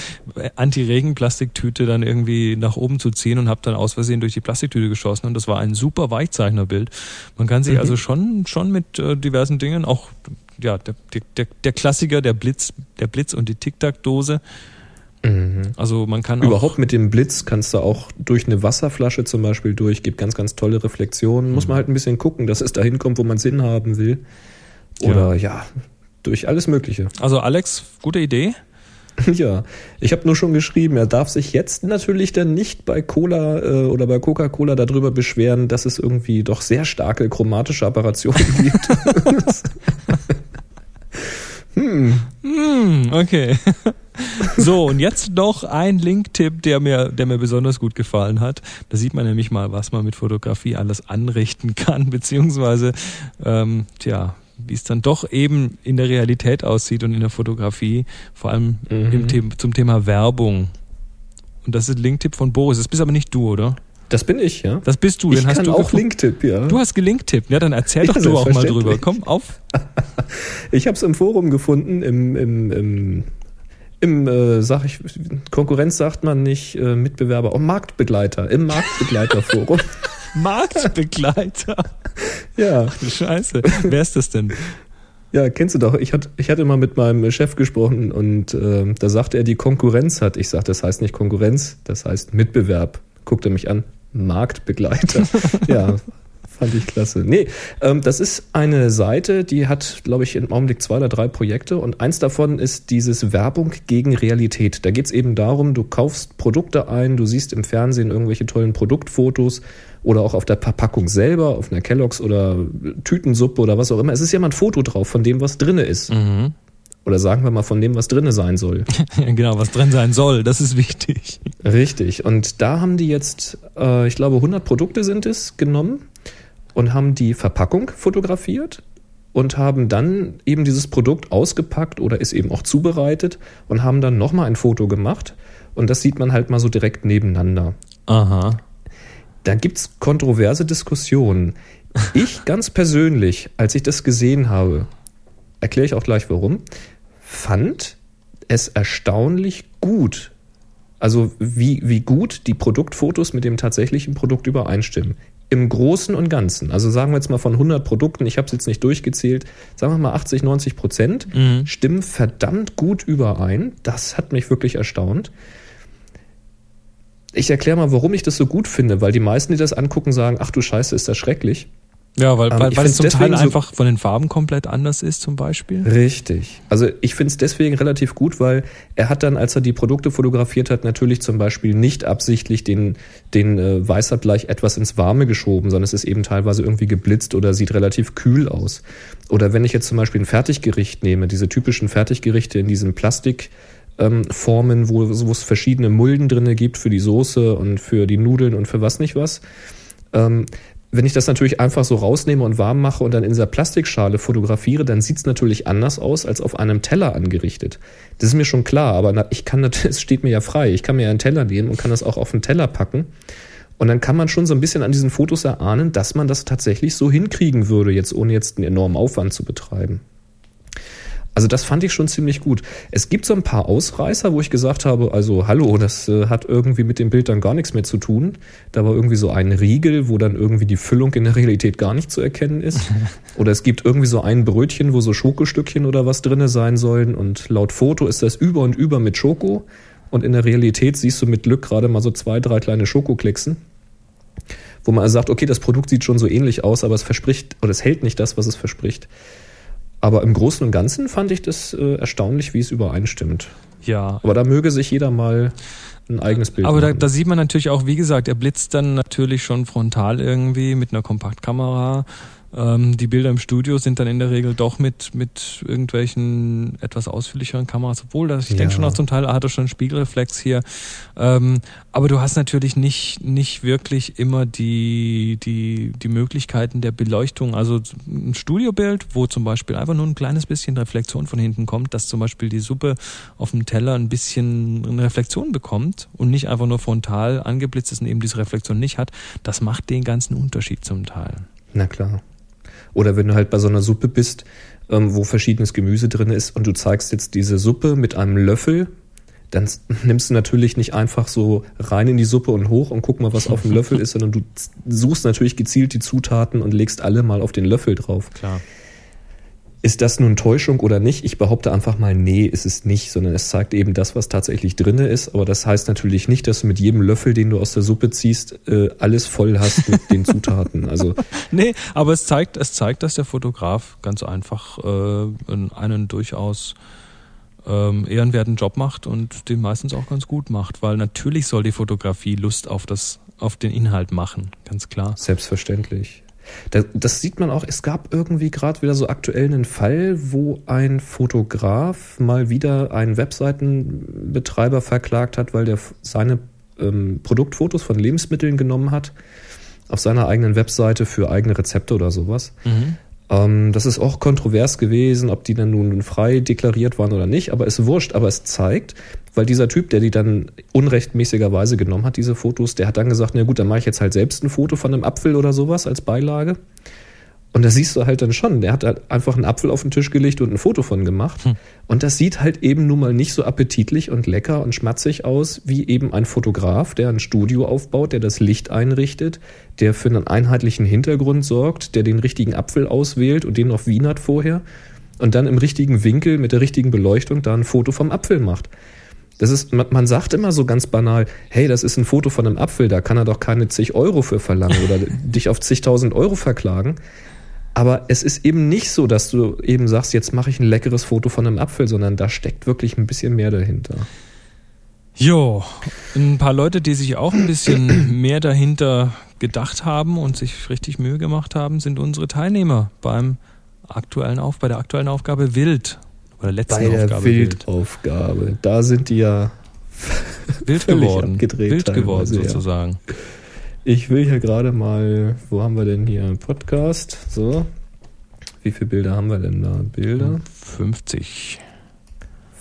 Anti-Regen-Plastiktüte dann irgendwie nach oben zu ziehen und habe dann aus Versehen durch die Plastiktüte geschossen und das war ein super Weichzeichnerbild. Man kann sich mhm. also schon, schon mit äh, diversen Dingen, auch ja, der, der, der Klassiker, der Blitz, der Blitz und die Tic-Tac-Dose. Mhm. Also man kann überhaupt mit dem Blitz kannst du auch durch eine Wasserflasche zum Beispiel durch, gibt ganz, ganz tolle Reflexionen. Mhm. Muss man halt ein bisschen gucken, dass es dahin kommt, wo man Sinn haben will. Oder ja, ja durch alles Mögliche. Also Alex, gute Idee. [laughs] Ja, ich habe nur schon geschrieben, er darf sich jetzt natürlich dann nicht bei Cola äh, oder bei Coca-Cola darüber beschweren, dass es irgendwie doch sehr starke chromatische Apparationen [laughs] gibt. [laughs] hm. Hm, okay. [laughs] So, und jetzt noch ein Link-Tipp, der mir, der mir besonders gut gefallen hat. Da sieht man nämlich mal, was man mit Fotografie alles anrichten [laughs] kann, beziehungsweise, ähm, tja, wie es dann doch eben in der Realität aussieht und in der Fotografie, vor allem mhm. im The zum Thema Werbung. Und das ist Linktipp von Boris. Das bist aber nicht du, oder? Das bin ich, ja. Das bist du. Den ich hast kann du auch Linktipp, ja. Du hast gelinktipp, ja, dann erzähl ja, doch du auch mal drüber. Komm, auf. [laughs] ich habe es im Forum gefunden, im, im, im Im, äh, sag ich, Konkurrenz sagt man nicht äh, Mitbewerber, oh, Marktbegleiter, im Marktbegleiterforum. [laughs] [laughs] Marktbegleiter? ja. Ach, du Scheiße. Wer ist das denn? Ja, kennst du doch. Ich, hatte, ich hatte mal mit meinem Chef gesprochen und äh, da sagte er, die Konkurrenz hat. Ich sagte, das heißt nicht Konkurrenz, das heißt Mitbewerb. Guckt er mich an, Marktbegleiter. [laughs] ja, fand ich klasse. Nee, ähm, das ist eine Seite, die hat, glaube ich, im Augenblick zwei oder drei Projekte und eins davon ist dieses Werbung gegen Realität. Da geht es eben darum, du kaufst Produkte ein, du siehst im Fernsehen irgendwelche tollen Produktfotos oder auch auf der Verpackung selber, auf einer Kelloggs oder Tütensuppe oder was auch immer. Es ist ja mal ein Foto drauf von dem, was drinne ist. Mhm. Oder sagen wir mal von dem, was drinne sein soll. [laughs] genau, was drin sein soll, das ist wichtig. Richtig. Und da haben die jetzt, äh, ich glaube, 100 Produkte sind es genommen und haben die Verpackung fotografiert und haben dann eben dieses Produkt ausgepackt oder ist eben auch zubereitet und haben dann nochmal ein Foto gemacht. Und das sieht man halt mal so direkt nebeneinander. Aha. Da gibt es kontroverse Diskussionen. Ich [laughs] ganz persönlich, als ich das gesehen habe, erkläre ich auch gleich warum, fand es erstaunlich gut. Also wie, wie gut die Produktfotos mit dem tatsächlichen Produkt übereinstimmen. Im Großen und Ganzen. Also sagen wir jetzt mal von 100 Produkten, ich habe es jetzt nicht durchgezählt, sagen wir mal 80, 90 Prozent mhm. stimmen verdammt gut überein. Das hat mich wirklich erstaunt. Ich erkläre mal, warum ich das so gut finde, weil die meisten, die das angucken, sagen, ach du Scheiße, ist das schrecklich. Ja, weil, ähm, weil, weil es zum Teil einfach von den Farben komplett anders ist, zum Beispiel. Richtig. Also ich finde es deswegen relativ gut, weil er hat dann, als er die Produkte fotografiert hat, natürlich zum Beispiel nicht absichtlich den, den äh, Weißabgleich etwas ins Warme geschoben, sondern es ist eben teilweise irgendwie geblitzt oder sieht relativ kühl aus. Oder wenn ich jetzt zum Beispiel ein Fertiggericht nehme, diese typischen Fertiggerichte in diesem Plastik, ähm, Formen, wo, wo es verschiedene Mulden drinne gibt für die Soße und für die Nudeln und für was nicht was. Ähm, wenn ich das natürlich einfach so rausnehme und warm mache und dann in dieser Plastikschale fotografiere, dann sieht es natürlich anders aus als auf einem Teller angerichtet. Das ist mir schon klar, aber ich kann [laughs] es steht mir ja frei. Ich kann mir ja einen Teller nehmen und kann das auch auf einen Teller packen. Und dann kann man schon so ein bisschen an diesen Fotos erahnen, dass man das tatsächlich so hinkriegen würde, jetzt ohne jetzt einen enormen Aufwand zu betreiben. Also das fand ich schon ziemlich gut. Es gibt so ein paar Ausreißer, wo ich gesagt habe, also hallo, das äh, hat irgendwie mit dem Bild dann gar nichts mehr zu tun. Da war irgendwie so ein Riegel, wo dann irgendwie die Füllung in der Realität gar nicht zu erkennen ist. [laughs] Oder es gibt irgendwie so ein Brötchen, wo so Schokostückchen oder was drinne sein sollen. Und laut Foto ist das über und über mit Schoko. Und in der Realität siehst du mit Glück gerade mal so zwei, drei kleine Schokoklicksen wo man also sagt, okay, das Produkt sieht schon so ähnlich aus, aber es verspricht oder es hält nicht das, was es verspricht. Aber im Großen und Ganzen fand ich das äh, erstaunlich, wie es übereinstimmt. Ja. Aber da möge sich jeder mal ein eigenes Bild Aber da, da, sieht man natürlich auch, wie gesagt, er blitzt dann natürlich schon frontal irgendwie mit einer Kompaktkamera ähm, die Bilder im Studio sind dann in der Regel doch mit, mit irgendwelchen etwas ausführlicheren Kameras, obwohl das, ich ja. denke schon auch zum Teil hat er schon einen Spiegelreflex hier. Ähm, aber du hast natürlich nicht, nicht wirklich immer die, die, die Möglichkeiten der Beleuchtung. Also ein Studiobild, wo zum Beispiel einfach nur ein kleines bisschen Reflexion von hinten kommt, dass zum Beispiel die Suppe auf dem Teller ein bisschen eine Reflexion bekommt und nicht einfach nur frontal angeblitzt ist und eben diese Reflexion nicht hat, das macht den ganzen Unterschied zum Teil. Na klar. Oder wenn du halt bei so einer Suppe bist, ähm, wo verschiedenes Gemüse drin ist und du zeigst jetzt diese Suppe mit einem Löffel, dann [laughs] nimmst du natürlich nicht einfach so rein in die Suppe und hoch und guck mal, was auf dem Löffel [laughs] ist, sondern du suchst natürlich gezielt die Zutaten und legst alle mal auf den Löffel drauf. Klar. Ist das nun Täuschung oder nicht? Ich behaupte einfach mal, nee, ist es nicht, sondern es zeigt eben das, was tatsächlich drinne ist. Aber das heißt natürlich nicht, dass du mit jedem Löffel, den du aus der Suppe ziehst, äh, alles voll hast mit den Zutaten. Also [laughs] nee, aber es zeigt, es zeigt, dass der Fotograf ganz einfach äh, einen durchaus ähm, ehrenwerten Job macht und den meistens auch ganz gut macht, weil natürlich soll die Fotografie Lust auf das, auf den Inhalt machen, ganz klar. Selbstverständlich. Das, das sieht man auch, es gab irgendwie gerade wieder so aktuell einen Fall, wo ein Fotograf mal wieder einen Webseitenbetreiber verklagt hat, weil der seine ähm, Produktfotos von Lebensmitteln genommen hat auf seiner eigenen Webseite für eigene Rezepte oder sowas. Mhm. Ähm, das ist auch kontrovers gewesen, ob die dann nun frei deklariert waren oder nicht, aber es wurscht. Aber es zeigt, weil dieser Typ, der die dann unrechtmäßigerweise genommen hat, diese Fotos, der hat dann gesagt, na gut, dann mache ich jetzt halt selbst ein Foto von einem Apfel oder sowas als Beilage. Und da siehst du halt dann schon, der hat halt einfach einen Apfel auf den Tisch gelegt und ein Foto von gemacht. Hm. Und das sieht halt eben nun mal nicht so appetitlich und lecker und schmatzig aus, wie eben ein Fotograf, der ein Studio aufbaut, der das Licht einrichtet, der für einen einheitlichen Hintergrund sorgt, der den richtigen Apfel auswählt und den auf Wien hat vorher und dann im richtigen Winkel mit der richtigen Beleuchtung da ein Foto vom Apfel macht. Das ist, man sagt immer so ganz banal, hey, das ist ein Foto von einem Apfel, da kann er doch keine zig Euro für verlangen oder [laughs] dich auf zigtausend Euro verklagen. Aber es ist eben nicht so, dass du eben sagst, jetzt mache ich ein leckeres Foto von einem Apfel, sondern da steckt wirklich ein bisschen mehr dahinter. Jo, ein paar Leute, die sich auch ein bisschen [clears throat] mehr dahinter gedacht haben und sich richtig Mühe gemacht haben, sind unsere Teilnehmer beim aktuellen Auf, bei der aktuellen Aufgabe Wild. Oder letzten bei der Aufgabe Wildaufgabe. Wild. Da sind die ja wild geworden. Wild geworden sozusagen. Ja. Ich will hier gerade mal, wo haben wir denn hier? Podcast. So. Wie viele Bilder haben wir denn da? Bilder? 50.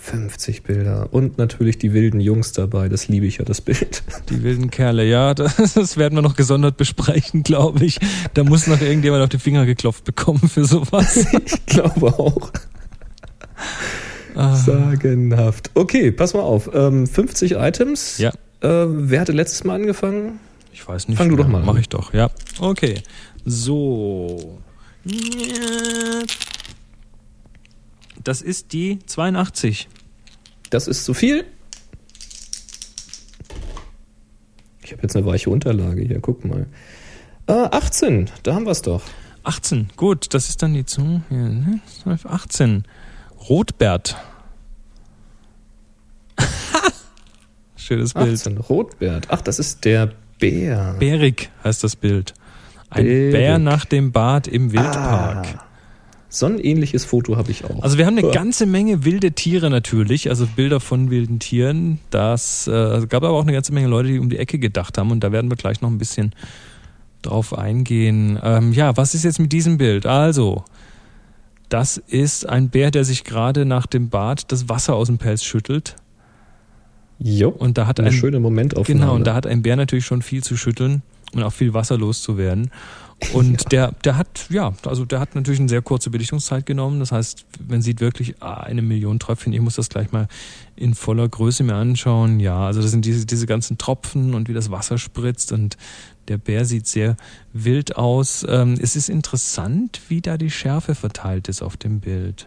50 Bilder. Und natürlich die wilden Jungs dabei. Das liebe ich ja, das Bild. Die wilden Kerle, ja, das, [laughs] das werden wir noch gesondert besprechen, glaube ich. Da muss noch irgendjemand auf die Finger geklopft bekommen für sowas. [laughs] ich glaube auch. Ah. Sagenhaft. Okay, pass mal auf. 50 ähm, Items. Ja. Äh, wer hatte letztes Mal angefangen? Ich weiß nicht. Fang du doch mal an. Mach ich doch, ja. Okay. So. Das ist die 82. Das ist zu viel. Ich habe jetzt eine weiche Unterlage hier, guck mal. Äh, 18, da haben wir es doch. 18, gut, das ist dann die zu. 18. Rotbert. [laughs] Schönes Bild. 18, Rotbert. Ach, das ist der Bär. Bärig heißt das Bild. Ein Bärig. Bär nach dem Bad im Wildpark. Ah, so ein ähnliches Foto habe ich auch. Also wir haben eine ganze Menge wilde Tiere natürlich, also Bilder von wilden Tieren. Das äh, gab aber auch eine ganze Menge Leute, die um die Ecke gedacht haben und da werden wir gleich noch ein bisschen drauf eingehen. Ähm, ja, was ist jetzt mit diesem Bild? Also, das ist ein Bär, der sich gerade nach dem Bad das Wasser aus dem Pelz schüttelt. Jo, und da hat ein, schöne Momentaufnahme. Genau, und da hat ein Bär natürlich schon viel zu schütteln und auch viel Wasser loszuwerden. Und [laughs] ja. der, der hat, ja, also der hat natürlich eine sehr kurze Belichtungszeit genommen. Das heißt, man sieht wirklich ah, eine Million Tröpfchen. Ich muss das gleich mal in voller Größe mir anschauen. Ja, also das sind diese, diese ganzen Tropfen und wie das Wasser spritzt und der Bär sieht sehr wild aus. Ähm, es ist interessant, wie da die Schärfe verteilt ist auf dem Bild.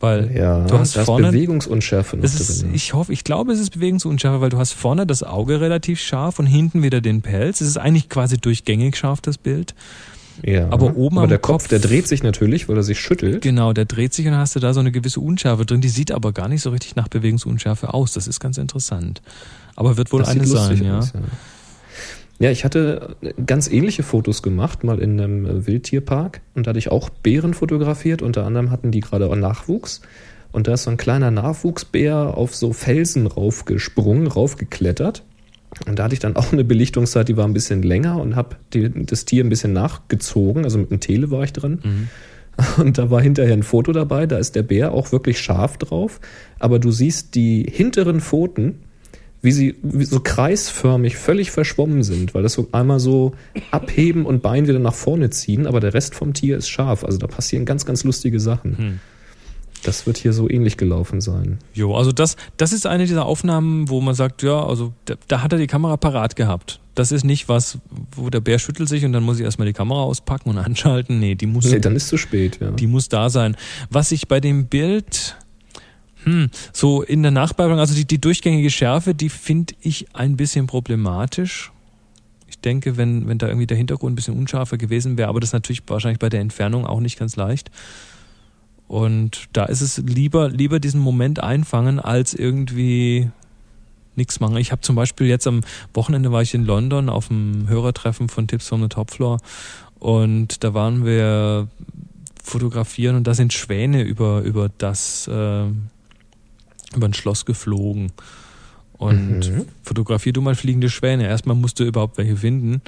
Weil ja, du hast vorne Bewegungsunschärfe noch ist, drin. Ich hoffe, ich glaube, es ist Bewegungsunschärfe, weil du hast vorne das Auge relativ scharf und hinten wieder den Pelz. Es ist eigentlich quasi durchgängig scharf das Bild. Ja, aber oben aber der Kopf, Kopf, der dreht sich natürlich, weil er sich schüttelt. Genau, der dreht sich und dann hast du da so eine gewisse Unschärfe drin. Die sieht aber gar nicht so richtig nach Bewegungsunschärfe aus. Das ist ganz interessant. Aber wird wohl das eine sein, ja. Aus, ja. Ja, ich hatte ganz ähnliche Fotos gemacht, mal in einem Wildtierpark. Und da hatte ich auch Bären fotografiert. Unter anderem hatten die gerade auch Nachwuchs. Und da ist so ein kleiner Nachwuchsbär auf so Felsen raufgesprungen, raufgeklettert. Und da hatte ich dann auch eine Belichtungszeit, die war ein bisschen länger und habe das Tier ein bisschen nachgezogen. Also mit einem Tele war ich dran. Mhm. [laughs] Und da war hinterher ein Foto dabei, da ist der Bär auch wirklich scharf drauf. Aber du siehst die hinteren Pfoten, wie sie wie so kreisförmig völlig verschwommen sind, weil das so einmal so abheben und Bein wieder nach vorne ziehen, aber der Rest vom Tier ist scharf. Also da passieren ganz, ganz lustige Sachen. Hm. Das wird hier so ähnlich gelaufen sein. Jo, also das, das ist eine dieser Aufnahmen, wo man sagt, ja, also da, da hat er die Kamera parat gehabt. Das ist nicht was, wo der Bär schüttelt sich und dann muss ich erstmal die Kamera auspacken und [laughs] anschalten. Nee, die muss. Nee, dann ist zu spät, ja. Die muss da sein. Was ich bei dem Bild hm, so in der Nachbearbeitung, also die, die durchgängige Schärfe, die finde ich ein bisschen problematisch. Ich denke, wenn, wenn da irgendwie der Hintergrund ein bisschen unscharfer gewesen wäre, aber das natürlich wahrscheinlich bei der Entfernung auch nicht ganz leicht. Und da ist es lieber, lieber diesen Moment einfangen, als irgendwie nichts machen. Ich habe zum Beispiel jetzt am Wochenende war ich in London auf dem Hörertreffen von Tips from the Top Floor und da waren wir fotografieren und da sind Schwäne über, über das äh, über ein Schloss geflogen. Und mhm. fotografier du mal fliegende Schwäne. Erstmal musst du überhaupt welche finden.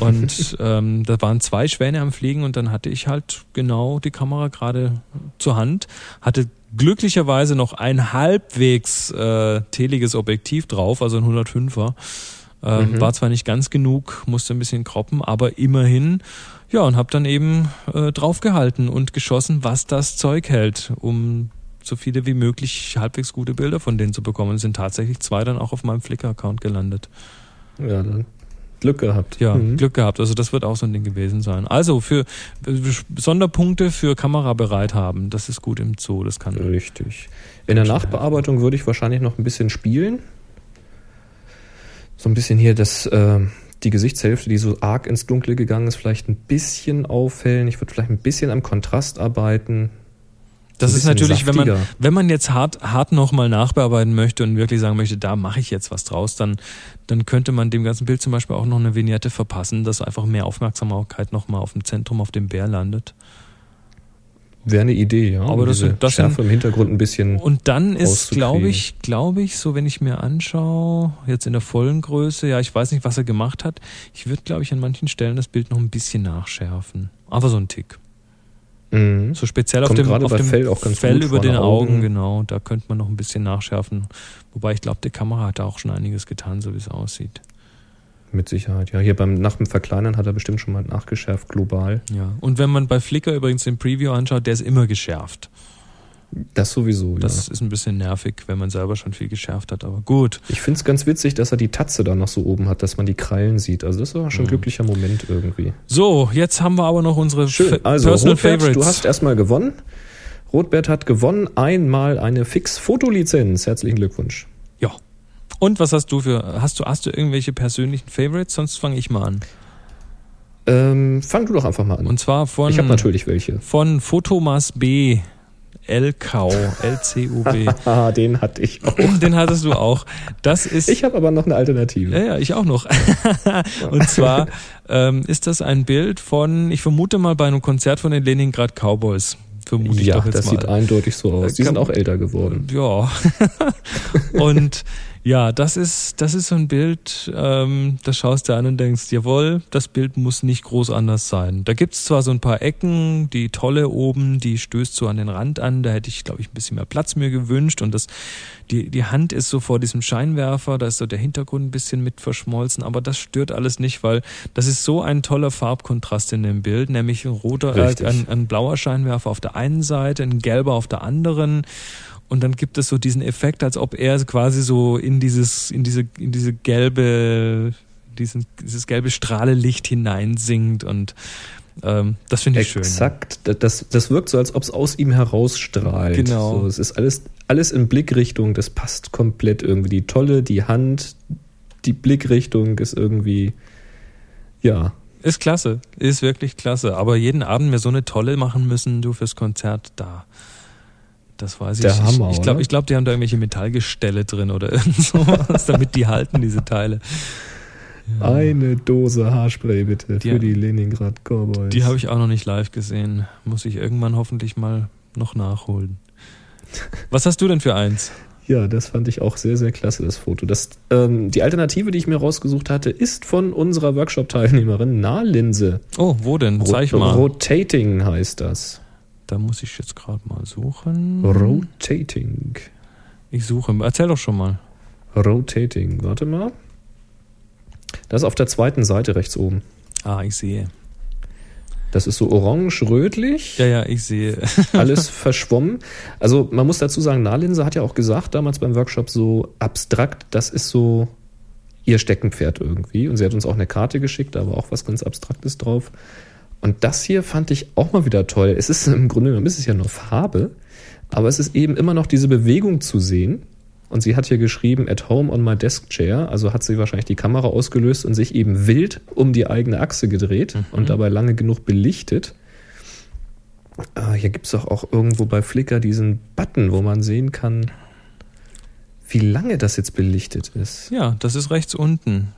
Und [laughs] ähm, da waren zwei Schwäne am Fliegen und dann hatte ich halt genau die Kamera gerade zur Hand, hatte glücklicherweise noch ein halbwegs äh, teliges Objektiv drauf, also ein 105er. Ähm, Mhm. War zwar nicht ganz genug, musste ein bisschen kroppen, aber immerhin. Ja, und habe dann eben äh, draufgehalten und geschossen, was das Zeug hält, um so viele wie möglich halbwegs gute Bilder von denen zu bekommen. Es sind tatsächlich zwei dann auch auf meinem Flickr-Account gelandet. Ja, dann Glück gehabt. Ja, Mhm. Glück gehabt. Also das wird auch so ein Ding gewesen sein. Also für äh, Sonderpunkte für Kamera bereit haben, das ist gut im Zoo. Das kann. Richtig. In der Nachbearbeitung würde ich wahrscheinlich noch ein bisschen spielen. So ein bisschen hier das, äh, die Gesichtshälfte, die so arg ins Dunkle gegangen ist, vielleicht ein bisschen aufhellen. Ich würde vielleicht ein bisschen am Kontrast arbeiten. Das ist natürlich, wenn man, saftiger. wenn man jetzt hart, hart nochmal nachbearbeiten möchte und wirklich sagen möchte, da mache ich jetzt was draus, dann, dann könnte man dem ganzen Bild zum Beispiel auch noch eine Vignette verpassen, dass einfach mehr Aufmerksamkeit nochmal auf dem Zentrum, auf dem Bär landet. Wäre eine Idee, ja. Aber um das das Schärfe im Hintergrund ein bisschen. Und dann ist, glaube ich, glaube ich, so wenn ich mir anschaue, jetzt in der vollen Größe, ja, ich weiß nicht, was er gemacht hat. Ich würde, glaube ich, an manchen Stellen das Bild noch ein bisschen nachschärfen. Aber so ein Tick. Mhm. So speziell auf Kommt dem, gerade auf dem Fell Fell über den Augen, Augen. genau. Da könnte man noch ein bisschen nachschärfen. Wobei ich glaube, die Kamera hat da auch schon einiges getan, so wie es aussieht. Mit Sicherheit. Ja, hier beim nach dem Verkleinern hat er bestimmt schon mal nachgeschärft, global. Ja. Und wenn man bei Flickr übrigens den Preview anschaut, der ist immer geschärft. Das sowieso, Das ja. ist ein bisschen nervig, wenn man selber schon viel geschärft hat, aber gut. Ich finde es ganz witzig, dass er die Tatze da noch so oben hat, dass man die Krallen sieht. Also das war schon ein Mhm. glücklicher Moment irgendwie. So, jetzt haben wir aber noch unsere Schön. Also, Personal Rotbert, Favorites. du hast erstmal gewonnen. Rotbert hat gewonnen. Einmal eine Fix-Fotolizenz. Herzlichen Glückwunsch. Ja. Und was hast du für, hast du, hast du irgendwelche persönlichen Favorites? Sonst fange ich mal an. Ähm, fang du doch einfach mal an. Und zwar von, ich habe natürlich welche. von Fotomas B. LKU, LCUB. Ah, [laughs] den hatte ich auch. [laughs] Den hattest du auch. Das ist. Ich habe aber noch eine Alternative. ja, ja, ich auch noch. [laughs] Und zwar ähm, ist das ein Bild von, ich vermute mal bei einem Konzert von den Leningrad Cowboys. Vermute ich ja, doch jetzt das mal. sieht eindeutig so aus. Die Kann- sind auch älter geworden. Ja. und ja, das ist, das ist so ein Bild, ähm, das schaust du an und denkst, jawohl, das Bild muss nicht groß anders sein. Da gibt's zwar so ein paar Ecken, die tolle oben, die stößt so an den Rand an, da hätte ich, glaube ich, ein bisschen mehr Platz mir gewünscht und das, die, die Hand ist so vor diesem Scheinwerfer, da ist so der Hintergrund ein bisschen mit verschmolzen, aber das stört alles nicht, weil das ist so ein toller Farbkontrast in dem Bild, nämlich ein roter, äh, ein, ein blauer Scheinwerfer auf der einen Seite, ein gelber auf der anderen. Und dann gibt es so diesen Effekt, als ob er quasi so in dieses, in diese, in diese gelbe, diesen, dieses gelbe Strahlelicht hineinsinkt und ähm, das finde ich schön. Exakt. Das, das wirkt so, als ob es aus ihm herausstrahlt. Genau. So, es ist alles, alles in Blickrichtung. Das passt komplett irgendwie. Die Tolle, die Hand, die Blickrichtung ist irgendwie, ja, Ist klasse, ist wirklich klasse. Aber jeden Abend mir so eine tolle machen müssen, du fürs Konzert da. Das weiß ich. Der ich Hammer, ich glaube, ich glaub, die haben da irgendwelche Metallgestelle drin oder [laughs] irgend sowas, damit die halten, diese Teile. Ja. Eine Dose Haarspray bitte Die- für die Leningrad Cowboys. Die habe ich auch noch nicht live gesehen. Muss ich irgendwann hoffentlich mal noch nachholen. Was hast du denn für eins? Ja, das fand ich auch sehr, sehr klasse, das Foto. Das, ähm, die Alternative, die ich mir rausgesucht hatte, ist von unserer Workshop-Teilnehmerin Nahlinse. Oh, wo denn? Zeig mal. Rotating heißt das. Da muss ich jetzt gerade mal suchen. Rotating. Ich suche. Erzähl doch schon mal. Rotating. Warte mal. Das ist auf der zweiten Seite rechts oben. Ah, ich sehe. Das ist so orange-rötlich, Ja, ja, ich sehe. [laughs] alles verschwommen. Also man muss dazu sagen, Nahlinse hat ja auch gesagt damals beim Workshop so abstrakt, das ist so ihr Steckenpferd irgendwie. Und sie hat uns auch eine Karte geschickt, da war auch was ganz Abstraktes drauf. Und das hier fand ich auch mal wieder toll. Es ist im Grunde genommen, ist es ja nur Farbe, aber es ist eben immer noch diese Bewegung zu sehen. Und sie hat hier geschrieben, at home on my desk chair. Also hat sie wahrscheinlich die Kamera ausgelöst und sich eben wild um die eigene Achse gedreht und dabei lange genug belichtet. Ah, hier gibt es doch auch irgendwo bei Flickr diesen Button, wo man sehen kann, wie lange das jetzt belichtet ist. Ja, das ist rechts unten.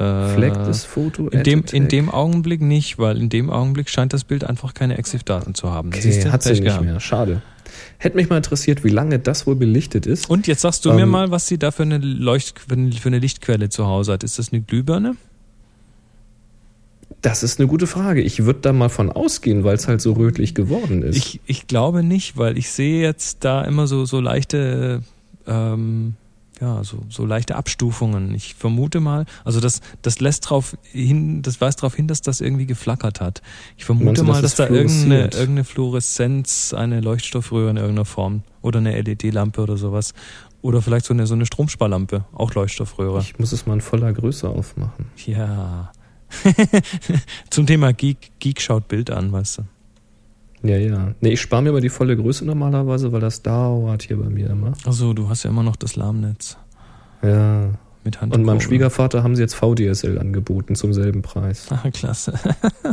Äh, Flag das Foto. in dem, in dem Augenblick nicht, weil in dem Augenblick scheint das Bild einfach keine EXIF-Daten zu haben. Siehst Okay, du? hat sie nicht gehabt. mehr. Schade. Hätte mich mal interessiert, wie lange das wohl belichtet ist. Und jetzt sagst du mir Ähm, mal, was sie da für eine, Leucht für eine Lichtquelle zu Hause hat. Ist das eine Glühbirne? Das ist eine gute Frage. Ich würde da mal von ausgehen, weil es halt so rötlich geworden ist. Ich, ich glaube nicht, weil ich sehe jetzt da immer so, so leichte, ähm, ja, so, so leichte Abstufungen. Ich vermute mal, also das, das lässt drauf hin, das weist darauf hin, dass das irgendwie geflackert hat. Ich vermute du, mal, dass dass es da irgendeine, irgendeine Fluoreszenz, eine Leuchtstoffröhre in irgendeiner Form oder eine LED-Lampe oder sowas. Oder vielleicht so eine, so eine Stromsparlampe, auch Leuchtstoffröhre. Ich muss es mal in voller Größe aufmachen. ja. [laughs] Zum Thema Geek, Geek schaut Bild an, weißt du. Ja, ja. Nee, ich spare mir aber die volle Größe normalerweise, weil das dauert hier bei mir immer. Also du hast ja immer noch das Lahmnetz Ja. mit Hand Und meinem Schwiegervater haben sie jetzt VDSL angeboten zum selben Preis. Ah, klasse.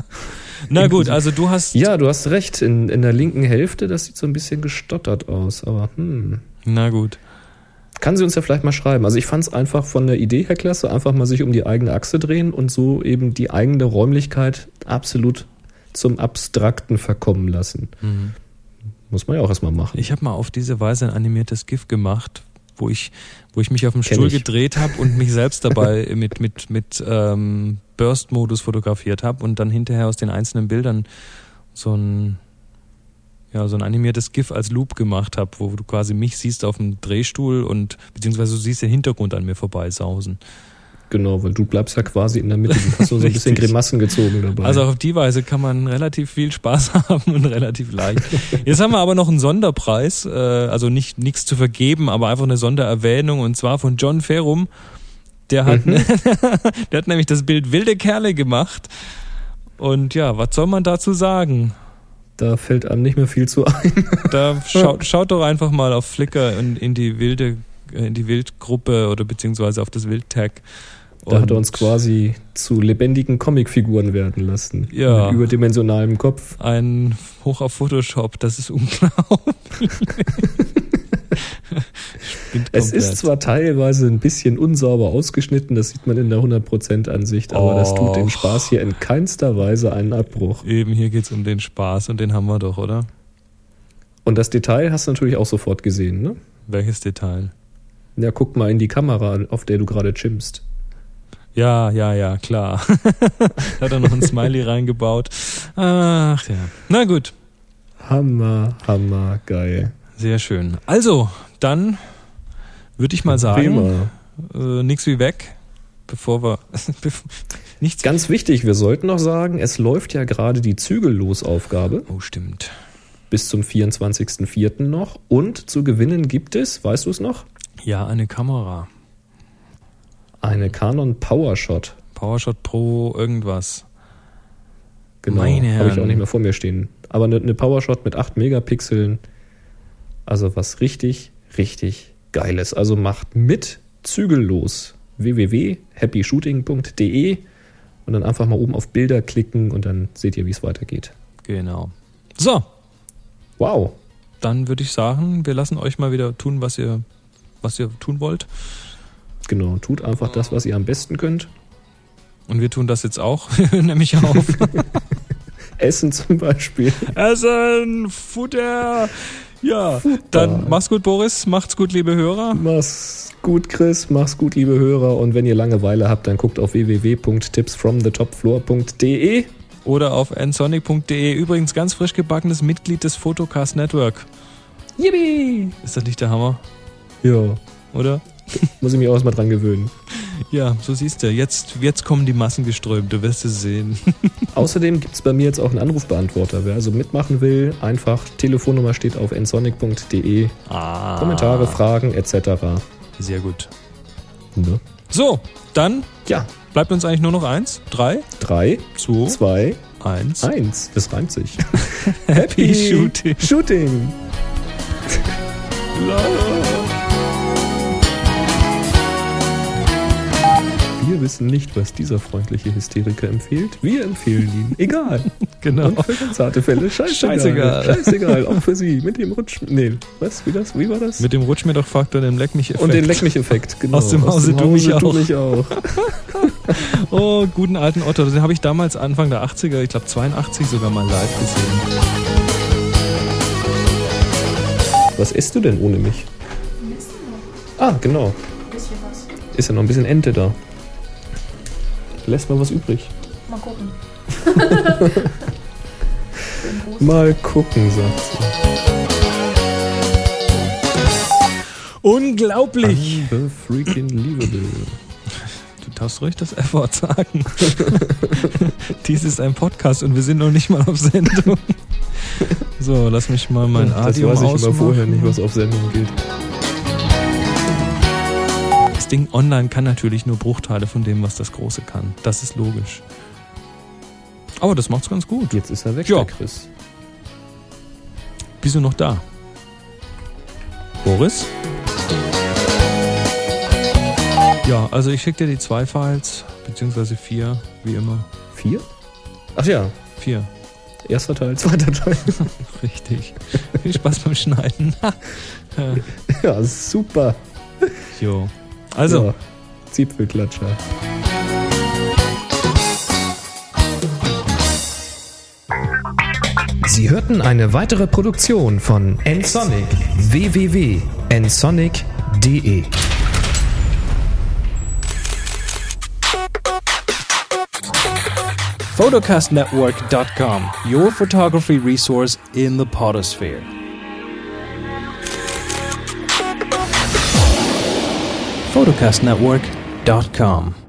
[laughs] Na gut, also du hast. Ja, du hast recht. In, in der linken Hälfte, das sieht so ein bisschen gestottert aus. Aber hm. Na gut. Kann sie uns ja vielleicht mal schreiben. Also ich fand es einfach von der Idee her klasse, einfach mal sich um die eigene Achse drehen und so eben die eigene Räumlichkeit absolut zum Abstrakten verkommen lassen. Mhm. Muss man ja auch erstmal machen. Ich habe mal auf diese Weise ein animiertes GIF gemacht, wo ich, wo ich mich auf dem Kenn Stuhl ich. gedreht habe und mich selbst dabei [laughs] mit, mit, mit ähm, Burst-Modus fotografiert habe und dann hinterher aus den einzelnen Bildern so ein, ja, so ein animiertes GIF als Loop gemacht habe, wo du quasi mich siehst auf dem Drehstuhl und beziehungsweise du siehst den Hintergrund an mir vorbeisausen. Genau, weil du bleibst ja quasi in der Mitte. Du hast nur so ein bisschen. Grimassen gezogen dabei. Also auf die Weise kann man relativ viel Spaß [laughs] haben und relativ leicht. Jetzt haben wir aber noch einen Sonderpreis, äh, also nicht nichts zu vergeben, aber einfach eine Sondererwähnung und zwar von John Ferrum. Der hat, Mhm. [laughs] der hat nämlich das Bild Wilde Kerle gemacht. Und ja, was soll man dazu sagen? da fällt einem nicht mehr viel zu ein. [laughs] Da schaut, schaut doch einfach mal auf Flickr in, in die wilde, in die Wildgruppe oder beziehungsweise auf das Wildtag. Da hat er Und- uns quasi zu lebendigen Comicfiguren werden lassen. Ja. Mit überdimensionalem Kopf. ein Hoch auf Photoshop, das ist unglaublich. [laughs] Es ist zwar teilweise ein bisschen unsauber ausgeschnitten, das sieht man in der 100% Ansicht, aber das tut dem. Spaß hier in keinster Weise einen Abbruch. Eben, hier geht's um den Spaß und den haben wir doch, oder? Und das Detail hast du natürlich auch sofort gesehen, ne? Welches Detail? Ja, guck mal in die Kamera, auf der du gerade chimpst. Ja, ja, ja, klar. da [laughs] hat er noch ein Smiley reingebaut. Ach ja. Na gut, Hammer, hammer, geil. sehr schön. Also, dann würde ich mal sagen, äh, nix wie weg, bevor wir [laughs] nichts. Ganz wichtig, wir sollten noch sagen, es läuft ja gerade die Zügellosaufgabe Oh, stimmt. bis zum 24.04. noch und zu gewinnen gibt es, weißt du es noch? Ja, eine Kamera. Eine Canon PowerShot. PowerShot Pro irgendwas. Genau, habe ich auch nicht mehr vor mir stehen. Aber eine, eine PowerShot mit 8 Megapixeln. Also was richtig, richtig geiles. Also macht mit zügellos www.happyshooting.de und dann einfach mal oben auf Bilder klicken und dann seht ihr, wie es weitergeht. Genau. So, Wow. dann würde ich sagen, wir lassen euch mal wieder tun, was ihr, was ihr tun wollt. Genau, tut einfach das, was ihr am besten könnt. Und wir tun das jetzt auch, [laughs] nämlich auf. [laughs] Essen zum Beispiel. Essen, Futter. Ja, dann mach's gut, Boris. Macht's gut, liebe Hörer. Mach's gut, Chris. Mach's gut, liebe Hörer. Und wenn ihr Langeweile habt, dann guckt auf www.tipsfromthetopfloor.de. Oder auf nsonic.de. Übrigens ganz frisch gebackenes Mitglied des Photocast Network. Yippie! Ist das nicht der Hammer? Ja, Oder? Muss ich mich auch erstmal dran gewöhnen. Ja, so siehst du. Jetzt, jetzt kommen die Massen geströmt. Du wirst es sehen. [laughs] Außerdem gibt's bei mir jetzt auch einen Anrufbeantworter. Wer also mitmachen will, einfach Telefonnummer steht auf nsonic.de. Ah. Kommentare, Fragen etc. Sehr gut. Ne? So, dann Ja, bleibt uns eigentlich nur noch eins. Drei, 3, zwei, 2, eins. 1. Das reimt sich. [laughs] Happy Shooting. Shooting. [laughs] Wir wissen nicht, was dieser freundliche Hysteriker empfiehlt. Wir empfehlen ihn. Egal. [laughs] Genau. Und für ganz zarte Fälle. Scheißegal. Scheißegal. Scheißegal. Auch für Sie. Mit dem Rutsch. Nee. Was? Wie, das? Wie war das? Mit dem Rutsch mir doch Faktor, dem Leck mich Effekt. Und den Leck mich Effekt. Genau. Aus dem Hause tu mich auch. tu mich auch. Oh, guten alten Otto. Den habe ich damals Anfang der 80er, ich glaube 82 sogar mal live gesehen. Was isst du denn ohne mich? Ah, genau. bisschen was. Ist ja noch ein bisschen Ente da. Lässt mal was übrig. Mal gucken. [laughs] [laughs] Mal gucken, sagt sie. Unglaublich! Unbefreaking-lievable. Du darfst ruhig das F-Wort sagen. [laughs] Dies ist ein Podcast und wir sind noch nicht mal auf Sendung. So, lass mich mal mein das Adium weiß ich immer ausmachen. vorher nicht, was auf Sendung geht. Das Ding online kann natürlich nur Bruchteile von dem, was das Große kann. Das ist logisch. Aber das macht's ganz gut. Jetzt ist er weg, Ja. Chris. Bist du noch da? Boris? Ja, also ich schicke dir die zwei Files, beziehungsweise vier, wie immer. Vier? Ach ja, Vier, erster Teil, zweiter Teil. [laughs] richtig. Viel Spaß beim Schneiden. [laughs] ja, super. jo. Also, Ja, Zipfelklatscher. Sie hörten eine weitere Produktion von nsonic www.nsonic.de photocastnetwork.com, your photography resource in the potosphere. photocastnetwork.com